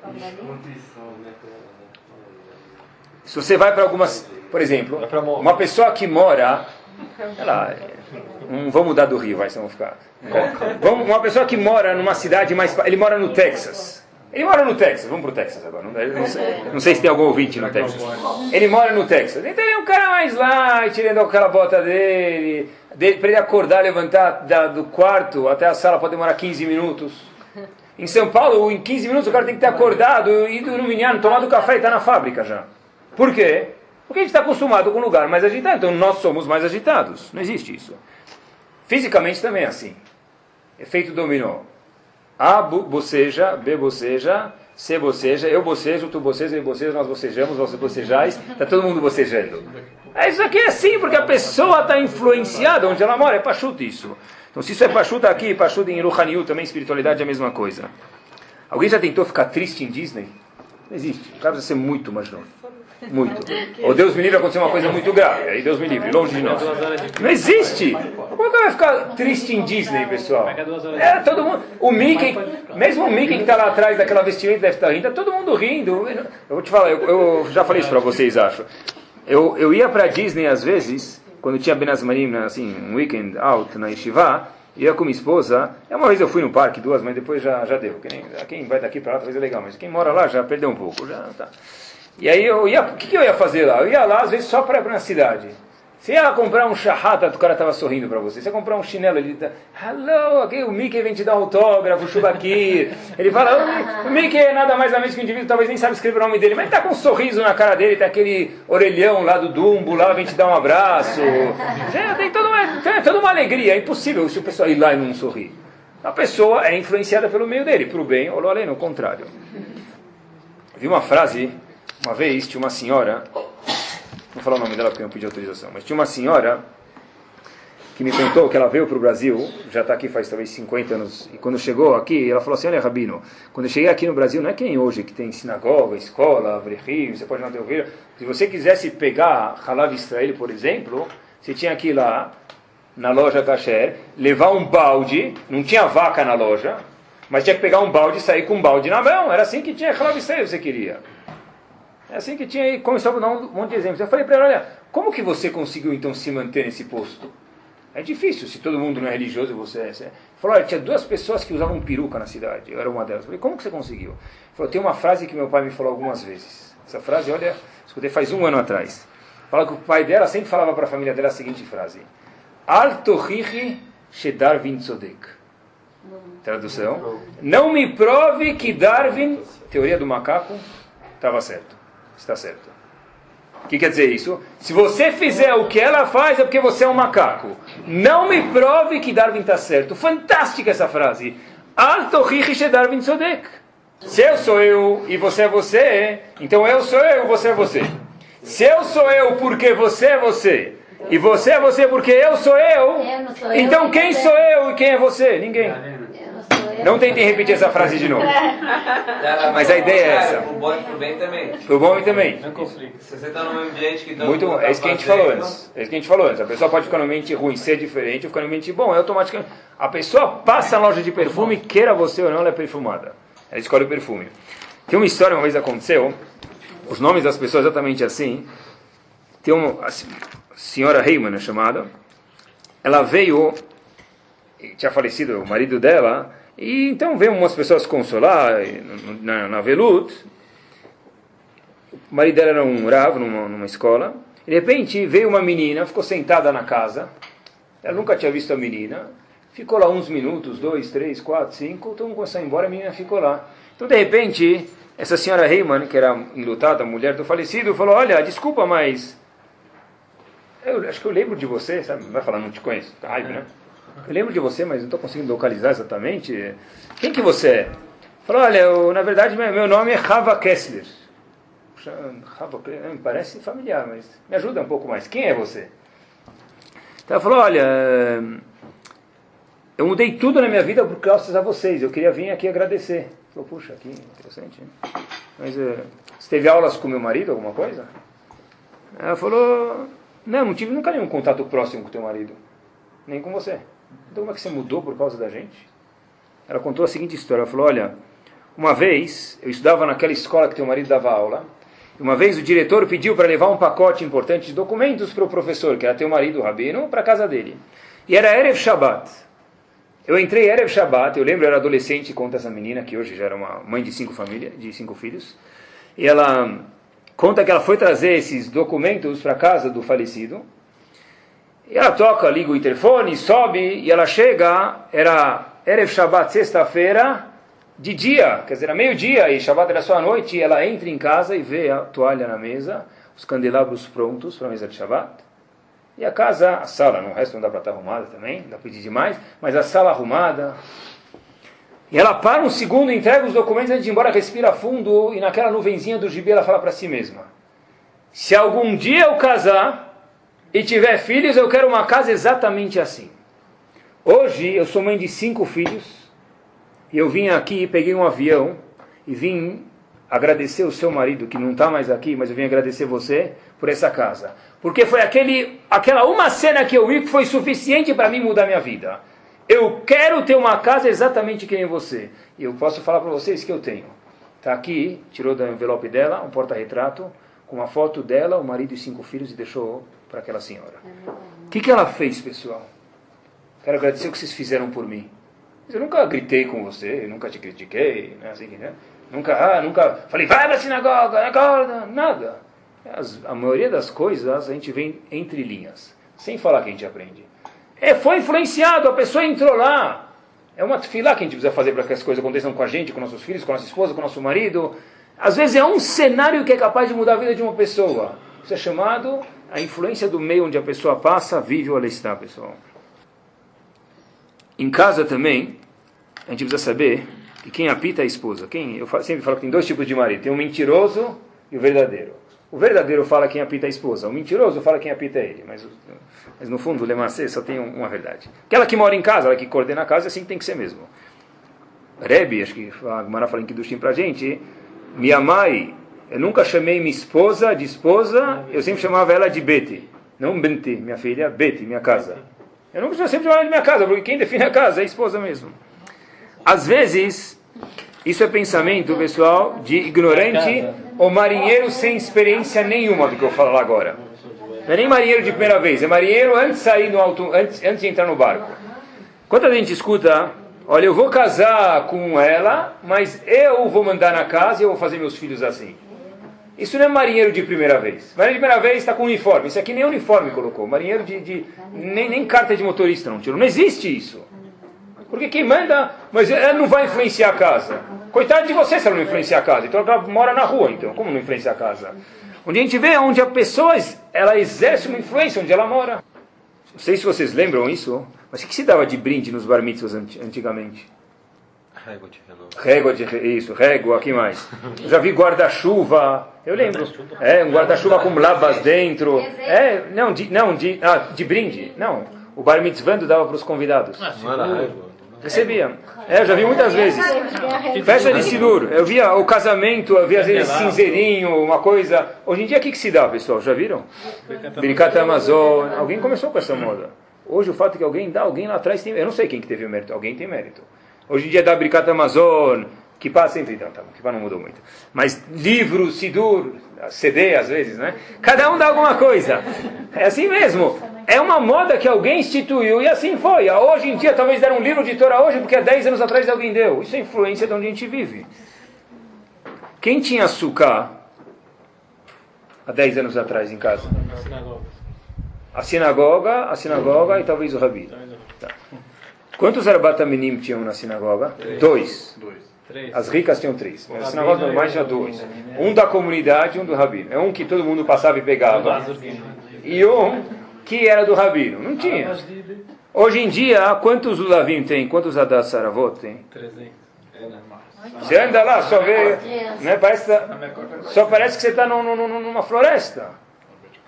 Se você vai para algumas. Por exemplo, uma pessoa que mora. Lá, um, vamos mudar do Rio, vai, senão ficar. Vamos, uma pessoa que mora numa cidade mais. Ele mora no Texas. Ele mora no Texas, vamos pro Texas agora. Não, não, sei, não sei se tem algum ouvinte no Texas. Ele mora no Texas. Então ele é um cara mais anda com aquela bota dele. dele para ele acordar, levantar da, do quarto até a sala pode demorar 15 minutos. Em São Paulo, em 15 minutos o cara tem que ter acordado, ido no minhano, tomado café e está na fábrica já. Por quê? Porque a gente está acostumado com um lugar mais agitado, então nós somos mais agitados. Não existe isso. Fisicamente também é assim. Efeito dominó. A boceja, B boceja, C boceja, eu bocejo, tu boceja, ele boceja, nós bocejamos, você bocejais, está todo mundo bocejando. É, isso aqui é assim, porque a pessoa está influenciada onde ela mora, é pachuto isso. Então se isso é pachuto aqui, pachuto em Ruhaniu, também espiritualidade é a mesma coisa. Alguém já tentou ficar triste em Disney? Não existe. O cara precisa ser muito mais novo. Muito. Ou Deus me livre acontecer uma coisa muito grave. Aí Deus me livre, longe de nós. Não existe. Como é que vai ficar triste em Disney, pessoal? É, todo mundo. O Mickey, mesmo o Mickey que está lá atrás daquela vestimenta deve estar rindo, tá todo mundo rindo. Eu vou te falar, eu, eu já falei isso para vocês, acho. Eu, eu ia para Disney às vezes, quando tinha Benazmarim, assim, um weekend out na Yeshiva, ia com minha esposa. É uma vez eu fui no parque, duas, mas depois já, já deu. Quem, quem vai daqui para lá talvez é legal, mas quem mora lá já perdeu um pouco. Já tá. E aí eu ia, o que, que eu ia fazer lá? Eu ia lá às vezes só para ir para a cidade. Você ia comprar um chahata, o cara estava sorrindo para você. Você ia comprar um chinelo, ele tá, hello, aqui o Mickey vem te dar um autógrafo, o. Ele fala, o Mickey é nada mais ou menos que um indivíduo, talvez nem sabe escrever o nome dele, mas ele está com um sorriso na cara dele, tem aquele orelhão lá do Dumbo, lá vem te dar um abraço. Tem toda uma, tem toda uma alegria, é impossível se o pessoal ir lá e não sorrir. A pessoa é influenciada pelo meio dele, para o bem ou além, no contrário. Vi uma frase uma vez tinha uma senhora, vou falar o nome dela porque eu não pedi autorização, mas tinha uma senhora que me contou que ela veio para o Brasil, já está aqui faz talvez 50 anos, e quando chegou aqui, ela falou assim, olha Rabino, quando eu cheguei aqui no Brasil, não é que nem hoje, que tem sinagoga, escola, avrehim, você pode não ter ouvido, se você quisesse pegar Halav Israel, por exemplo, você tinha que ir lá, na loja Kasher, levar um balde, não tinha vaca na loja, mas tinha que pegar um balde e sair com um balde na mão, era assim que tinha Halav Israel, você queria. É assim que tinha aí, começou a dar um monte de exemplos. Eu falei para ela, olha, como que você conseguiu então se manter nesse posto? É difícil, se todo mundo não é religioso, você é. Você... Falou, olha, tinha duas pessoas que usavam peruca na cidade, eu era uma delas. Eu falei, como que você conseguiu? Ele falou, tem uma frase que meu pai me falou algumas vezes. Essa frase, olha, escutei faz um ano atrás. Fala que o pai dela sempre falava para a família dela a seguinte frase: Altohihi Shedar Vin Tzodek. Tradução: Não me prove que Darwin, teoria do macaco, estava certo está certo. O que quer dizer isso? Se você fizer o que ela faz, é porque você é um macaco. Não me prove que Darwin está certo. Fantástica essa frase. Alto Darwin Sodek. Se eu sou eu e você é você, então eu sou eu e você é você. Se eu sou eu porque você é você, e você é você porque eu sou eu, eu sou então eu, quem sou eu e quem é você? Ninguém. Não tentem repetir essa frase de novo. Mas a ideia é essa. Pro bom e pro bem também. Pro bom e também. Se você está num ambiente que Muito, é isso que a gente falou antes. É isso que a gente falou antes. A pessoa pode ficar num ambiente ruim, ser diferente, ou ficar num ambiente bom. É automaticamente. A pessoa passa na loja de perfume, queira você ou não, ela é perfumada. Ela escolhe o perfume. Tem uma história, uma vez aconteceu, os nomes das pessoas exatamente assim. Tem uma a senhora Heyman, é chamada. Ela veio, tinha falecido o marido dela, e então veio umas pessoas consolar na, na Velut. O marido dela era um numa, numa escola. De repente veio uma menina, ficou sentada na casa. Ela nunca tinha visto a menina. Ficou lá uns minutos, dois, três, quatro, cinco. Então começou a ir embora, a menina ficou lá. Então de repente, essa senhora Heyman, que era enlutada, mulher do falecido, falou: Olha, desculpa, mas. Eu acho que eu lembro de você, sabe? Vai falar, não te conheço. Tá né? Eu lembro de você, mas não estou conseguindo localizar exatamente. Quem que você é? Falou, olha, eu, na verdade meu nome é Rava Kessler. Rava, Kessler, me parece familiar, mas me ajuda um pouco mais. Quem é você? Então ela falou, olha, eu mudei tudo na minha vida por causa de vocês. Eu queria vir aqui agradecer. Falou, puxa, que interessante. Mas eh, você teve aulas com meu marido, alguma coisa? Ela falou, não, não tive nunca nenhum contato próximo com teu marido. Nem com você. Então como é que você mudou por causa da gente? Ela contou a seguinte história. Ela falou, olha, uma vez eu estudava naquela escola que teu marido dava aula. E uma vez o diretor pediu para levar um pacote importante de documentos para o professor, que era teu marido, o rabino, para a casa dele. E era Erev Shabbat. Eu entrei Erev Shabbat, eu lembro, eu era adolescente, conta essa menina, que hoje já era uma mãe de cinco famílias, de cinco filhos. E ela conta que ela foi trazer esses documentos para a casa do falecido. E ela toca, liga o interfone, sobe, e ela chega, era Erev Shabbat, sexta-feira, de dia, quer dizer, era meio-dia, e Shabbat era só à noite, e ela entra em casa e vê a toalha na mesa, os candelabros prontos para a mesa de Shabbat. E a casa, a sala, no resto não dá para estar arrumada também, dá para pedir demais, mas a sala arrumada. E ela para um segundo, entrega os documentos antes de ir embora, respira fundo, e naquela nuvenzinha do gibi ela fala para si mesma: Se algum dia eu casar e tiver filhos, eu quero uma casa exatamente assim. Hoje eu sou mãe de cinco filhos, e eu vim aqui, peguei um avião e vim agradecer o seu marido, que não está mais aqui, mas eu vim agradecer você por essa casa. Porque foi aquele, aquela uma cena que eu vi que foi suficiente para mim mudar minha vida. Eu quero ter uma casa exatamente que você. E eu posso falar para vocês que eu tenho. Está aqui, tirou do envelope dela um porta-retrato com uma foto dela, o marido e cinco filhos e deixou para aquela senhora. O que, que ela fez, pessoal? Quero agradecer o que vocês fizeram por mim. Eu nunca gritei com você, nunca te critiquei, né? Assim, né? Nunca, ah, nunca falei, vai para a sinagoga, acorda, nada. As, a maioria das coisas a gente vem entre linhas, sem falar que a gente aprende. É, foi influenciado, a pessoa entrou lá. É uma fila que a gente precisa fazer para que as coisas aconteçam com a gente, com nossos filhos, com nossa esposa, com nosso marido. Às vezes é um cenário que é capaz de mudar a vida de uma pessoa. Isso é chamado a influência do meio onde a pessoa passa, vive ou ela está, pessoal. Em casa também, a gente precisa saber que quem apita é a esposa. Quem, eu sempre falo que tem dois tipos de marido: tem o mentiroso e o verdadeiro. O verdadeiro fala quem apita a esposa, o mentiroso fala quem apita ele. Mas, mas no fundo, o Lemacê só tem uma verdade. Aquela que mora em casa, ela que coordena a casa, é assim que tem que ser mesmo. Rebbe, acho que a Gumara fala em Kiddushim pra gente, minha mãe, eu nunca chamei minha esposa de esposa, eu sempre chamava ela de Beti. Não Benti, minha filha, Beti, minha casa. Eu nunca sempre chamava de minha casa, porque quem define a casa é a esposa mesmo. Às vezes, isso é pensamento, pessoal, de ignorante ou marinheiro sem experiência nenhuma do que eu falo agora. Não é nem marinheiro de primeira vez, é marinheiro antes de sair no alto, antes, antes de entrar no barco. Quanta gente escuta, olha, eu vou casar com ela, mas eu vou mandar na casa e eu vou fazer meus filhos assim. Isso não é marinheiro de primeira vez. Marinheiro de primeira vez está com uniforme. Isso aqui nem uniforme colocou. Marinheiro de. de nem, nem carta de motorista não tirou. Não existe isso. Porque quem manda, mas ela não vai influenciar a casa. Coitado de você se ela não influenciar a casa. Então ela mora na rua, então. Como não influenciar a casa? Onde a gente vê onde a pessoa ela exerce uma influência onde ela mora. Não sei se vocês lembram isso, mas o que se dava de brinde nos bar mitzvahs antigamente? Régua de relógio. Régua de isso, régua, que mais? Eu já vi guarda-chuva. Eu lembro. É, um guarda-chuva com labas dentro. É, não, de, não, de, ah, de brinde. Não. O bar mitzvando dava para os convidados. Não era régua. Recebia. É, eu já vi muitas vezes. Festa de Sidur. Eu via o casamento, eu via às vezes cinzeirinho, uma coisa. Hoje em dia, o que, que se dá, pessoal? Já viram? Birkat Amazon. Alguém começou com essa moda. Hoje, o fato é que alguém dá, alguém lá atrás tem. Eu não sei quem que teve o mérito. Alguém tem mérito. Hoje em dia, dá Birkat Amazon. Que passa sempre. Não, tá bom, que não mudou muito. Mas livro, Sidur, CD às vezes, né? Cada um dá alguma coisa. É assim mesmo. É uma moda que alguém instituiu e assim foi. Hoje em dia, talvez deram um livro de Torá hoje porque há 10 anos atrás alguém deu. Isso é influência de onde a gente vive. Quem tinha açúcar há 10 anos atrás em casa? A sinagoga, a sinagoga e talvez o rabino. Tá. Quantos Arbataminim tinham na sinagoga? Dois. As ricas tinham três. Mas as sinagogas normais tinha dois. Um da comunidade e um do rabino. É um que todo mundo passava e pegava. E um que era do rabino. Não tinha. Hoje em dia, quantos Lulavim tem? Quantos Adas Saravot tem? 300. É, né? Você anda lá, só vê. Né, parece tá- Na conta, só parece que você está numa floresta.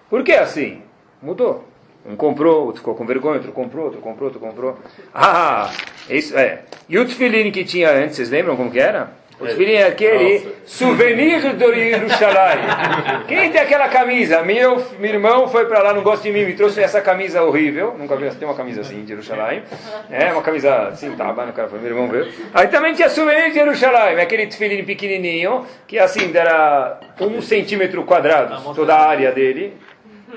Por que assim? Mudou. Um comprou, outro ficou com vergonha, outro comprou, outro comprou, outro comprou. Ah, isso é. E o tefilim que tinha antes, vocês lembram como que era? O tefilim é aquele souvenir do Yerushalayim. Quem tem aquela camisa? Meu, meu irmão foi para lá, não gosta de mim, me trouxe essa camisa horrível. Nunca vi, tem uma camisa assim de Yerushalayim. É, uma camisa assim, tá, o cara foi, meu irmão veio. Aí também tinha souvenir de Yerushalayim, aquele tefilim pequenininho, que assim, era um centímetro quadrado, toda a área dele.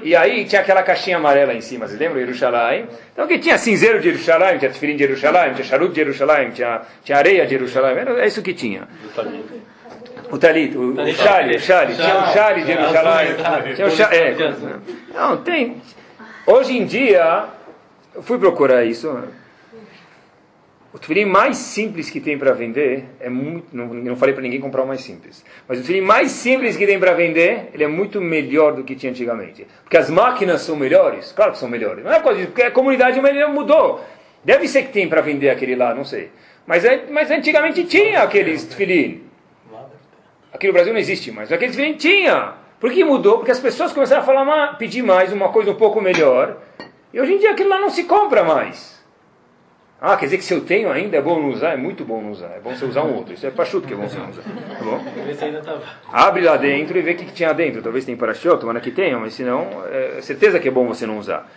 E aí tinha aquela caixinha amarela em cima, vocês lembram? Yerushalayim. Então que tinha cinzeiro de Yerushalayim, tinha tefilim de Yerushalayim, tinha charuto de Yerushalayim, tinha, tinha areia de Yerushalayim, era isso que tinha. O talit, o, o chale, o chale, tinha o chale de Yerushalayim. Tinha o chale, é. Não, tem. Hoje em dia, eu fui procurar isso. O tefilim mais simples que tem para vender é muito. Não, não falei para ninguém comprar o mais simples. Mas o tefilim mais simples que tem para vender, ele é muito melhor do que tinha antigamente. Porque as máquinas são melhores, claro que são melhores. Não é coisa disso, porque a comunidade mudou. Deve ser que tem para vender aquele lá, não sei. Mas, é, mas antigamente tinha aqueles tefilim. Aqui no Brasil não existe mais. Aqueles tefilim tinha. Por que mudou? Porque as pessoas começaram a falar, pedir mais, uma coisa um pouco melhor. E hoje em dia aquilo lá não se compra mais. Ah, quer dizer que se eu tenho ainda é bom não usar? É muito bom não usar. É bom você usar um outro. Isso é pachuto que é bom você não usar. Tá bom? Abre lá dentro e vê o que, que tinha dentro. Talvez tenha paraxioto, tomara que tenha, mas se não, é certeza que é bom você não usar.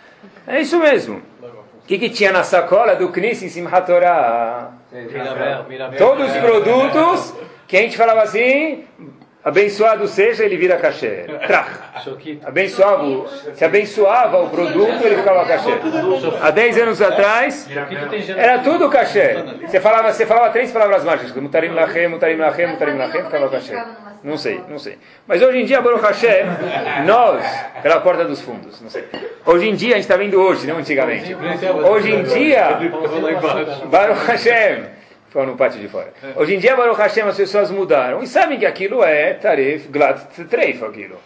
É isso mesmo. O que, que tinha na sacola do Knis em Simchat Torah? Todos os produtos que a gente falava assim, abençoado seja, ele vira cachê. Trach. Abençoava, se abençoava o produto, ele ficava cachê. Há 10 anos atrás, era tudo cachê. Você falava, você falava três palavras mágicas, mutarim lachem, mutarim lachem, mutarim lachem, ficava cachê. Não sei, não sei. Mas hoje em dia, Baruch Hashem, nós, pela porta dos fundos, não sei. Hoje em dia, a gente está vendo hoje, não antigamente. Hoje em dia, Baruch Hashem, foi no pátio de fora. Hoje em dia, Baruch Hashem, as pessoas mudaram e sabem que aquilo é taref, glat, treif, aquilo.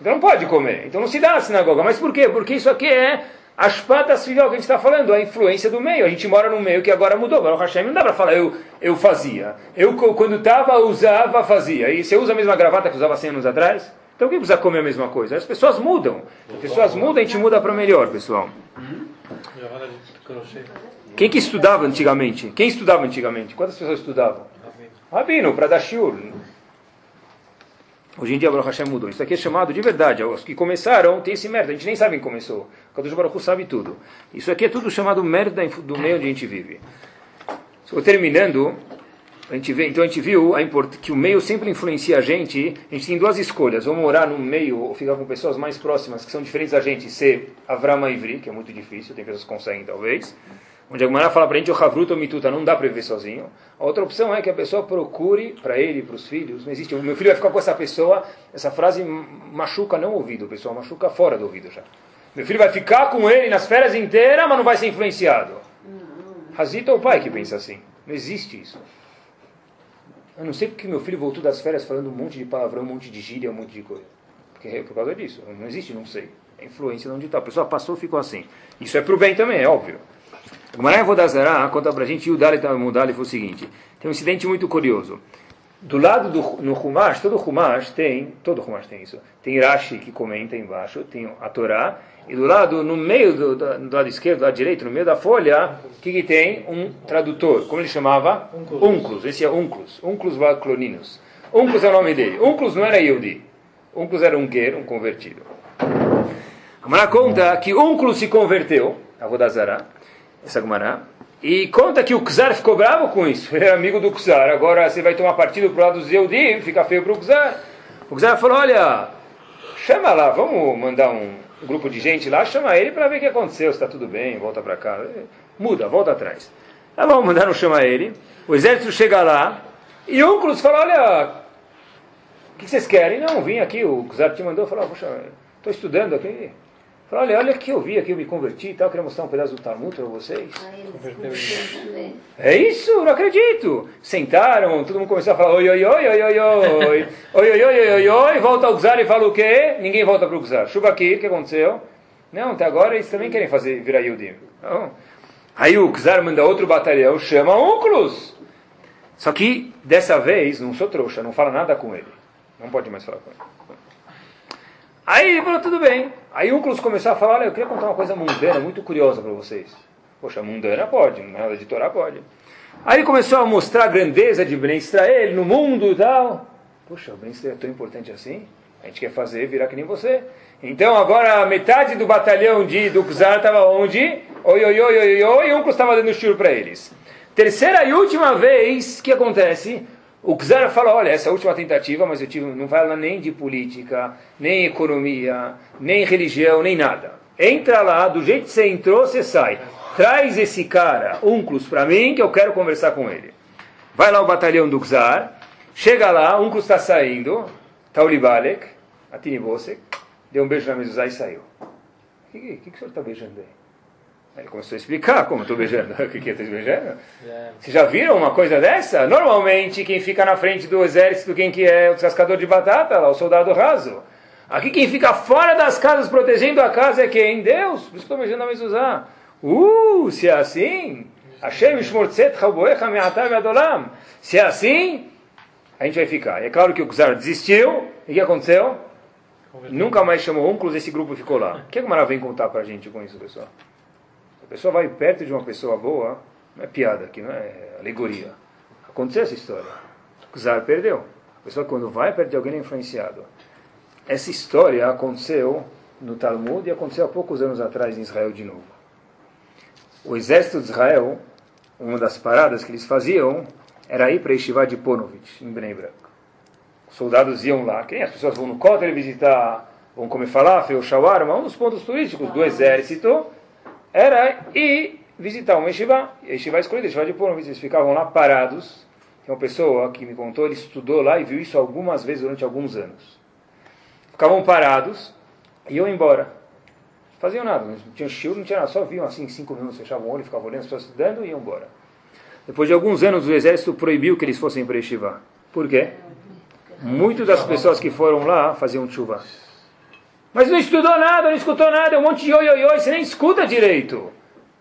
Então não pode comer. Então não se dá na sinagoga. Mas por quê? Porque isso aqui é as patas filial que a gente está falando, a influência do meio. A gente mora num meio que agora mudou. Baruch Hashem não dá para falar eu, eu fazia. Eu quando estava, usava, fazia. E você usa a mesma gravata que usava 100 anos atrás? Então quem precisa comer a mesma coisa? As pessoas mudam. As pessoas mudam, a gente muda para melhor, pessoal. Gravata de crochê. Quem que estudava antigamente? Quem estudava antigamente? Quantas pessoas estudavam? Rabino, para dar shiur. Hoje em dia, Baruch Hashem mudou. Isso aqui é chamado de verdade. Os que começaram tem esse merda. A gente nem sabe quem começou. O Kadosh Baruch sabe tudo. Isso aqui é tudo chamado merda do meio onde a gente vive. Estou terminando. A gente vê, então a gente viu a import, que o meio sempre influencia a gente. A gente tem duas escolhas: ou morar no meio, ou ficar com pessoas mais próximas que são diferentes da gente, ser Avrama Ivri, que é muito difícil, tem pessoas que conseguem talvez. Onde a Gemara fala para a gente, o Havruta ou Mituta, não dá para viver sozinho. A outra opção é que a pessoa procure para ele, para os filhos. Não existe, o meu filho vai ficar com essa pessoa. Essa frase machuca não o ouvido, pessoal, machuca fora do ouvido já. Meu filho vai ficar com ele nas férias inteiras, mas não vai ser influenciado. Razita é o pai que pensa assim. Não existe isso. Eu não sei porque meu filho voltou das férias falando um monte de palavrão, um monte de gíria, um monte de coisa. Porque é por causa disso. Não existe, não sei. É influência de onde está. A pessoa passou e ficou assim. Isso é para o bem também, é óbvio. O Marai Vodazara conta para a gente, e o Dalit Mudali foi o seguinte. Tem um incidente muito curioso. Do lado do no Humash, todo Humash tem, todo Humash tem isso. Tem Rashi que comenta embaixo, tem a Torá, e do lado, no meio do, do, do lado esquerdo, do lado direito, no meio da folha, o que, que tem? Um tradutor. Como ele chamava? Unclus. Esse é Unclus. Unclus Vacloninus. Unclus é o nome dele. Unclus não era Yehudi. Unclus era um guerreiro, um convertido. A Gemara conta que Unclus se converteu, a Vodazara, essa Gemara, e conta que o Czar ficou bravo com isso. Ele era amigo do Czar. Agora você vai tomar partido pro lado dos Yehudi, fica feio pro Czar. O Czar falou, olha, chama lá, vamos mandar um grupo de gente lá, chama ele para ver o que aconteceu, se está tudo bem, volta para cá. Muda, volta atrás. Tá bom, mandaram chamar ele. O exército chega lá e Unclus fala, olha, o que vocês querem? Não, vim aqui, o Czar te mandou, falou, poxa, estou estudando aqui. Falou, olha, olha que eu vi aqui, eu me converti e tal, queria mostrar um pedaço do Talmud para vocês. Também. É isso, não acredito. Sentaram, todo mundo começou a falar oi, oi, oi, oi, oi, oi, oi, oi, oi, oi, oi, oi, volta o Czar e fala o quê? Ninguém volta para o Czar. Chuva aqui, o que aconteceu? Não, até agora eles também querem fazer virar Yudim. Não. Aí o Czar manda outro batalhão, chama Unclus. Só que, dessa vez, não sou trouxa, não fala nada com ele. Não pode mais falar com ele. Aí ele falou, tudo bem. Aí Unclus começou a falar, olha, eu queria contar uma coisa mundana, muito curiosa para vocês. Poxa, mundana pode, nada de Torá pode. Aí ele começou a mostrar a grandeza de Ben Israel no mundo e tal. Poxa, o Ben Israel é tão importante assim? A gente quer fazer virar que nem você. Então agora metade do batalhão de, do estava onde? Oi, oi, oi, oi, oi, e um estava dando tiro para eles. Terceira e última vez, que acontece? O Czar fala, olha, essa última tentativa, mas eu tive, não fala nem de política, nem economia, nem religião, nem nada. Entra lá, do jeito que você entrou, você sai. Traz esse cara, Unclus, para mim, que eu quero conversar com ele. Vai lá o batalhão do Czar, chega lá, Unclus está saindo, está o Libalek, a Tini Bosek, deu um beijo na mesa e saiu. O que, que, que o senhor está beijando aí? Ele começou a explicar como beijando. O que, estou beijando? É. Vocês já viram uma coisa dessa? Normalmente, quem fica na frente do exército, quem que é o descascador de batata, lá, o soldado raso. Aqui quem fica fora das casas, protegendo a casa, é quem? Deus. Por isso que eu estou beijando a mezuzá. Uh, se é assim, Hashem Shmortzet Chaboecha Me'atav Adolam. Se é assim, a gente vai ficar. E é claro que o Czar desistiu. E o que aconteceu? Nunca mais chamou Unclus, esse grupo ficou lá. O que a Gemara vem contar pra gente com isso, pessoal? A pessoa vai perto de uma pessoa boa, não é piada aqui, não é alegoria. Aconteceu essa história. O Czar perdeu. A pessoa quando vai perto de alguém é influenciado. Essa história aconteceu no Talmud e aconteceu há poucos anos atrás em Israel de novo. O exército de Israel, uma das paradas que eles faziam era ir para Yeshiva de Ponovitch, em Bnei Brak. Os soldados iam lá, quem as pessoas vão no Kotel visitar, vão comer falafel, shawarma, um dos pontos turísticos do exército era ir visitar uma Yeshiva, Yeshiva escolhida, Yeshiva de Ponovitch, eles ficavam lá parados. Tem uma pessoa que me contou, ele estudou lá e viu isso algumas vezes durante alguns anos. Ficavam parados e iam embora faziam nada, não tinham shiur, não tinha nada, só viam assim, cinco minutos, fechavam o olho, ficavam olhando as pessoas estudando e iam embora. Depois de alguns anos, o exército proibiu que eles fossem para Yeshiva. Por quê? Muitas das pessoas que foram lá faziam chuva. Mas não estudou nada, não escutou nada, é um monte de oi, oi, oi, você nem escuta direito.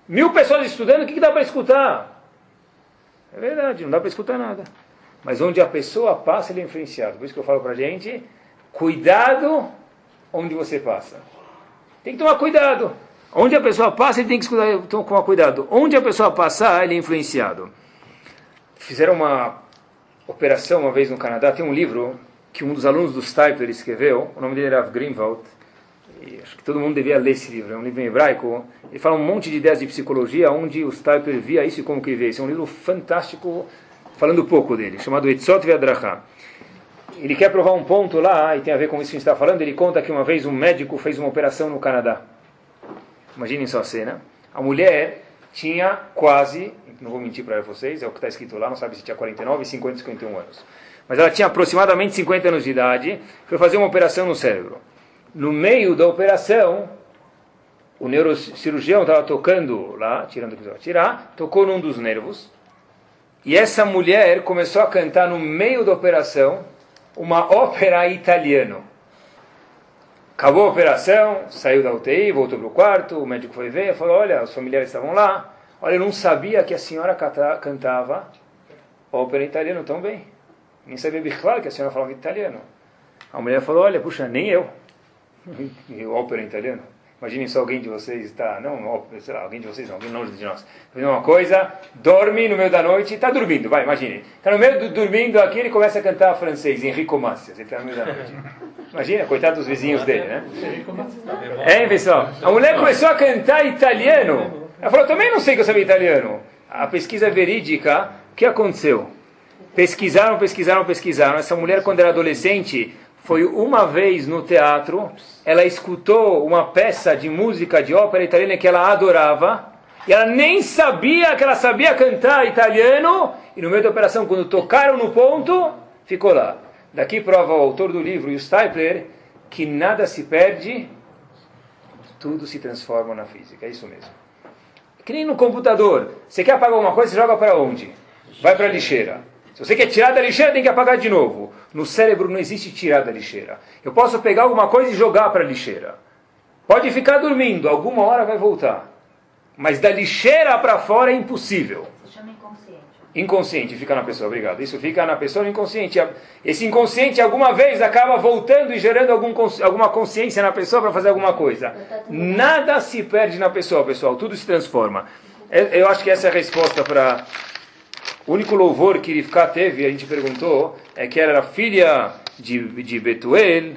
Mil pessoas estudando, o que, que dá para escutar? É verdade, não dá para escutar nada. Mas onde a pessoa passa, ele é influenciado. Por isso que eu falo para a gente, cuidado onde você passa. Tem que tomar cuidado. Onde a pessoa passa, ele tem que tomar cuidado. Onde a pessoa passar, ele é influenciado. Fizeram uma operação uma vez no Canadá. Tem um livro que um dos alunos do Stipler escreveu. O nome dele era Greenwald. E acho que todo mundo devia ler esse livro. É um livro em hebraico. Ele fala um monte de ideias de psicologia, onde o Stipler via isso e como que vê. Esse é um livro fantástico, falando pouco dele, chamado Etzot Ve'adrachah ele quer provar um ponto lá, e tem a ver com isso que a gente está falando. Ele conta que uma vez um médico fez uma operação no Canadá. Imaginem só a cena. A mulher tinha quase, não vou mentir para vocês, é o que está escrito lá, não sabe se tinha 49, 50, 51 anos. Mas ela tinha aproximadamente 50 anos de idade, foi fazer uma operação no cérebro. No meio da operação, o neurocirurgião estava tocando lá, tirando o que precisava tirar, tocou num dos nervos, e essa mulher começou a cantar no meio da operação, uma ópera italiano. Acabou a operação, saiu da UTI, voltou para o quarto, o médico foi ver, falou, olha, os familiares estavam lá, olha, eu não sabia que a senhora cantava ópera italiano tão bem. Nem sabia claro que a senhora falava italiano. A mulher falou, olha, puxa, nem eu. ópera italiano. Imaginem só alguém de vocês está, não, sei lá, alguém de vocês, não, alguém longe de nós. Fazendo uma coisa, dorme no meio da noite, está dormindo, vai, imagine. Está no meio do dormindo aqui, ele começa a cantar francês, Enrico Macias, ele está no meio da noite. Imagina, coitado dos vizinhos dele, né? É, pessoal? A mulher começou a cantar italiano. Ela falou, também não sei que eu sabia italiano. A pesquisa verídica, o que aconteceu? Pesquisaram, pesquisaram, pesquisaram. Essa mulher, quando era adolescente, foi uma vez no teatro, ela escutou uma peça de música de ópera italiana que ela adorava, e ela nem sabia que ela sabia cantar italiano, e no meio da operação, quando tocaram no ponto, ficou lá. Daqui prova o autor do livro, e o Stipler, que nada se perde, tudo se transforma na física. É isso mesmo. Que nem no computador. Você quer apagar uma coisa, você joga para onde? Vai para a lixeira. Se você quer tirar da lixeira, tem que apagar de novo. No cérebro não existe tirar da lixeira. Eu posso pegar alguma coisa e jogar para a lixeira. Pode ficar dormindo, alguma hora vai voltar. Mas da lixeira para fora é impossível. Se chama inconsciente. Inconsciente fica na pessoa, obrigado. Isso fica na pessoa no inconsciente. Esse inconsciente alguma vez acaba voltando e gerando algum, alguma consciência na pessoa para fazer alguma coisa. Nada se perde na pessoa, pessoal. Tudo se transforma. É- Eu acho que essa é a resposta para. O único louvor que Rivka teve, a gente perguntou, é que ela era filha de, de Betuel,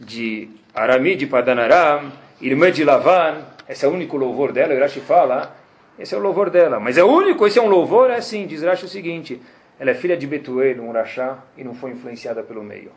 de Arami, de Padanaram, irmã de Lavan. Esse é o único louvor dela. O Rashi fala, esse é o louvor dela. Mas é o único, esse é um louvor, é assim, diz Rashi o seguinte, ela é filha de Betuel, um Rashá, e não foi influenciada pelo meio.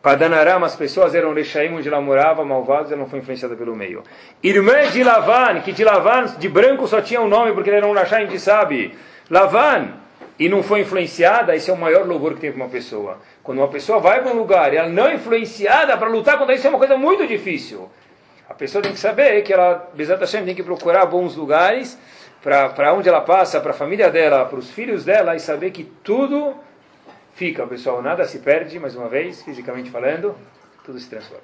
Padanaram, as pessoas eram Rechaim, onde ela morava, malvados, ela não foi influenciada pelo meio. Irmã de Lavan, que de Lavan, de branco só tinha um nome, porque ele era um Rashá, a gente sabe. Lavan, e não foi influenciada, esse é o maior louvor que tem para uma pessoa. Quando uma pessoa vai para um lugar e ela não é influenciada para lutar contra isso, é uma coisa muito difícil. A pessoa tem que saber que ela, Bezat Hashem, tem que procurar bons lugares para onde ela passa, para a família dela, para os filhos dela, e saber que tudo fica, pessoal. Nada se perde, mais uma vez, fisicamente falando, tudo se transforma.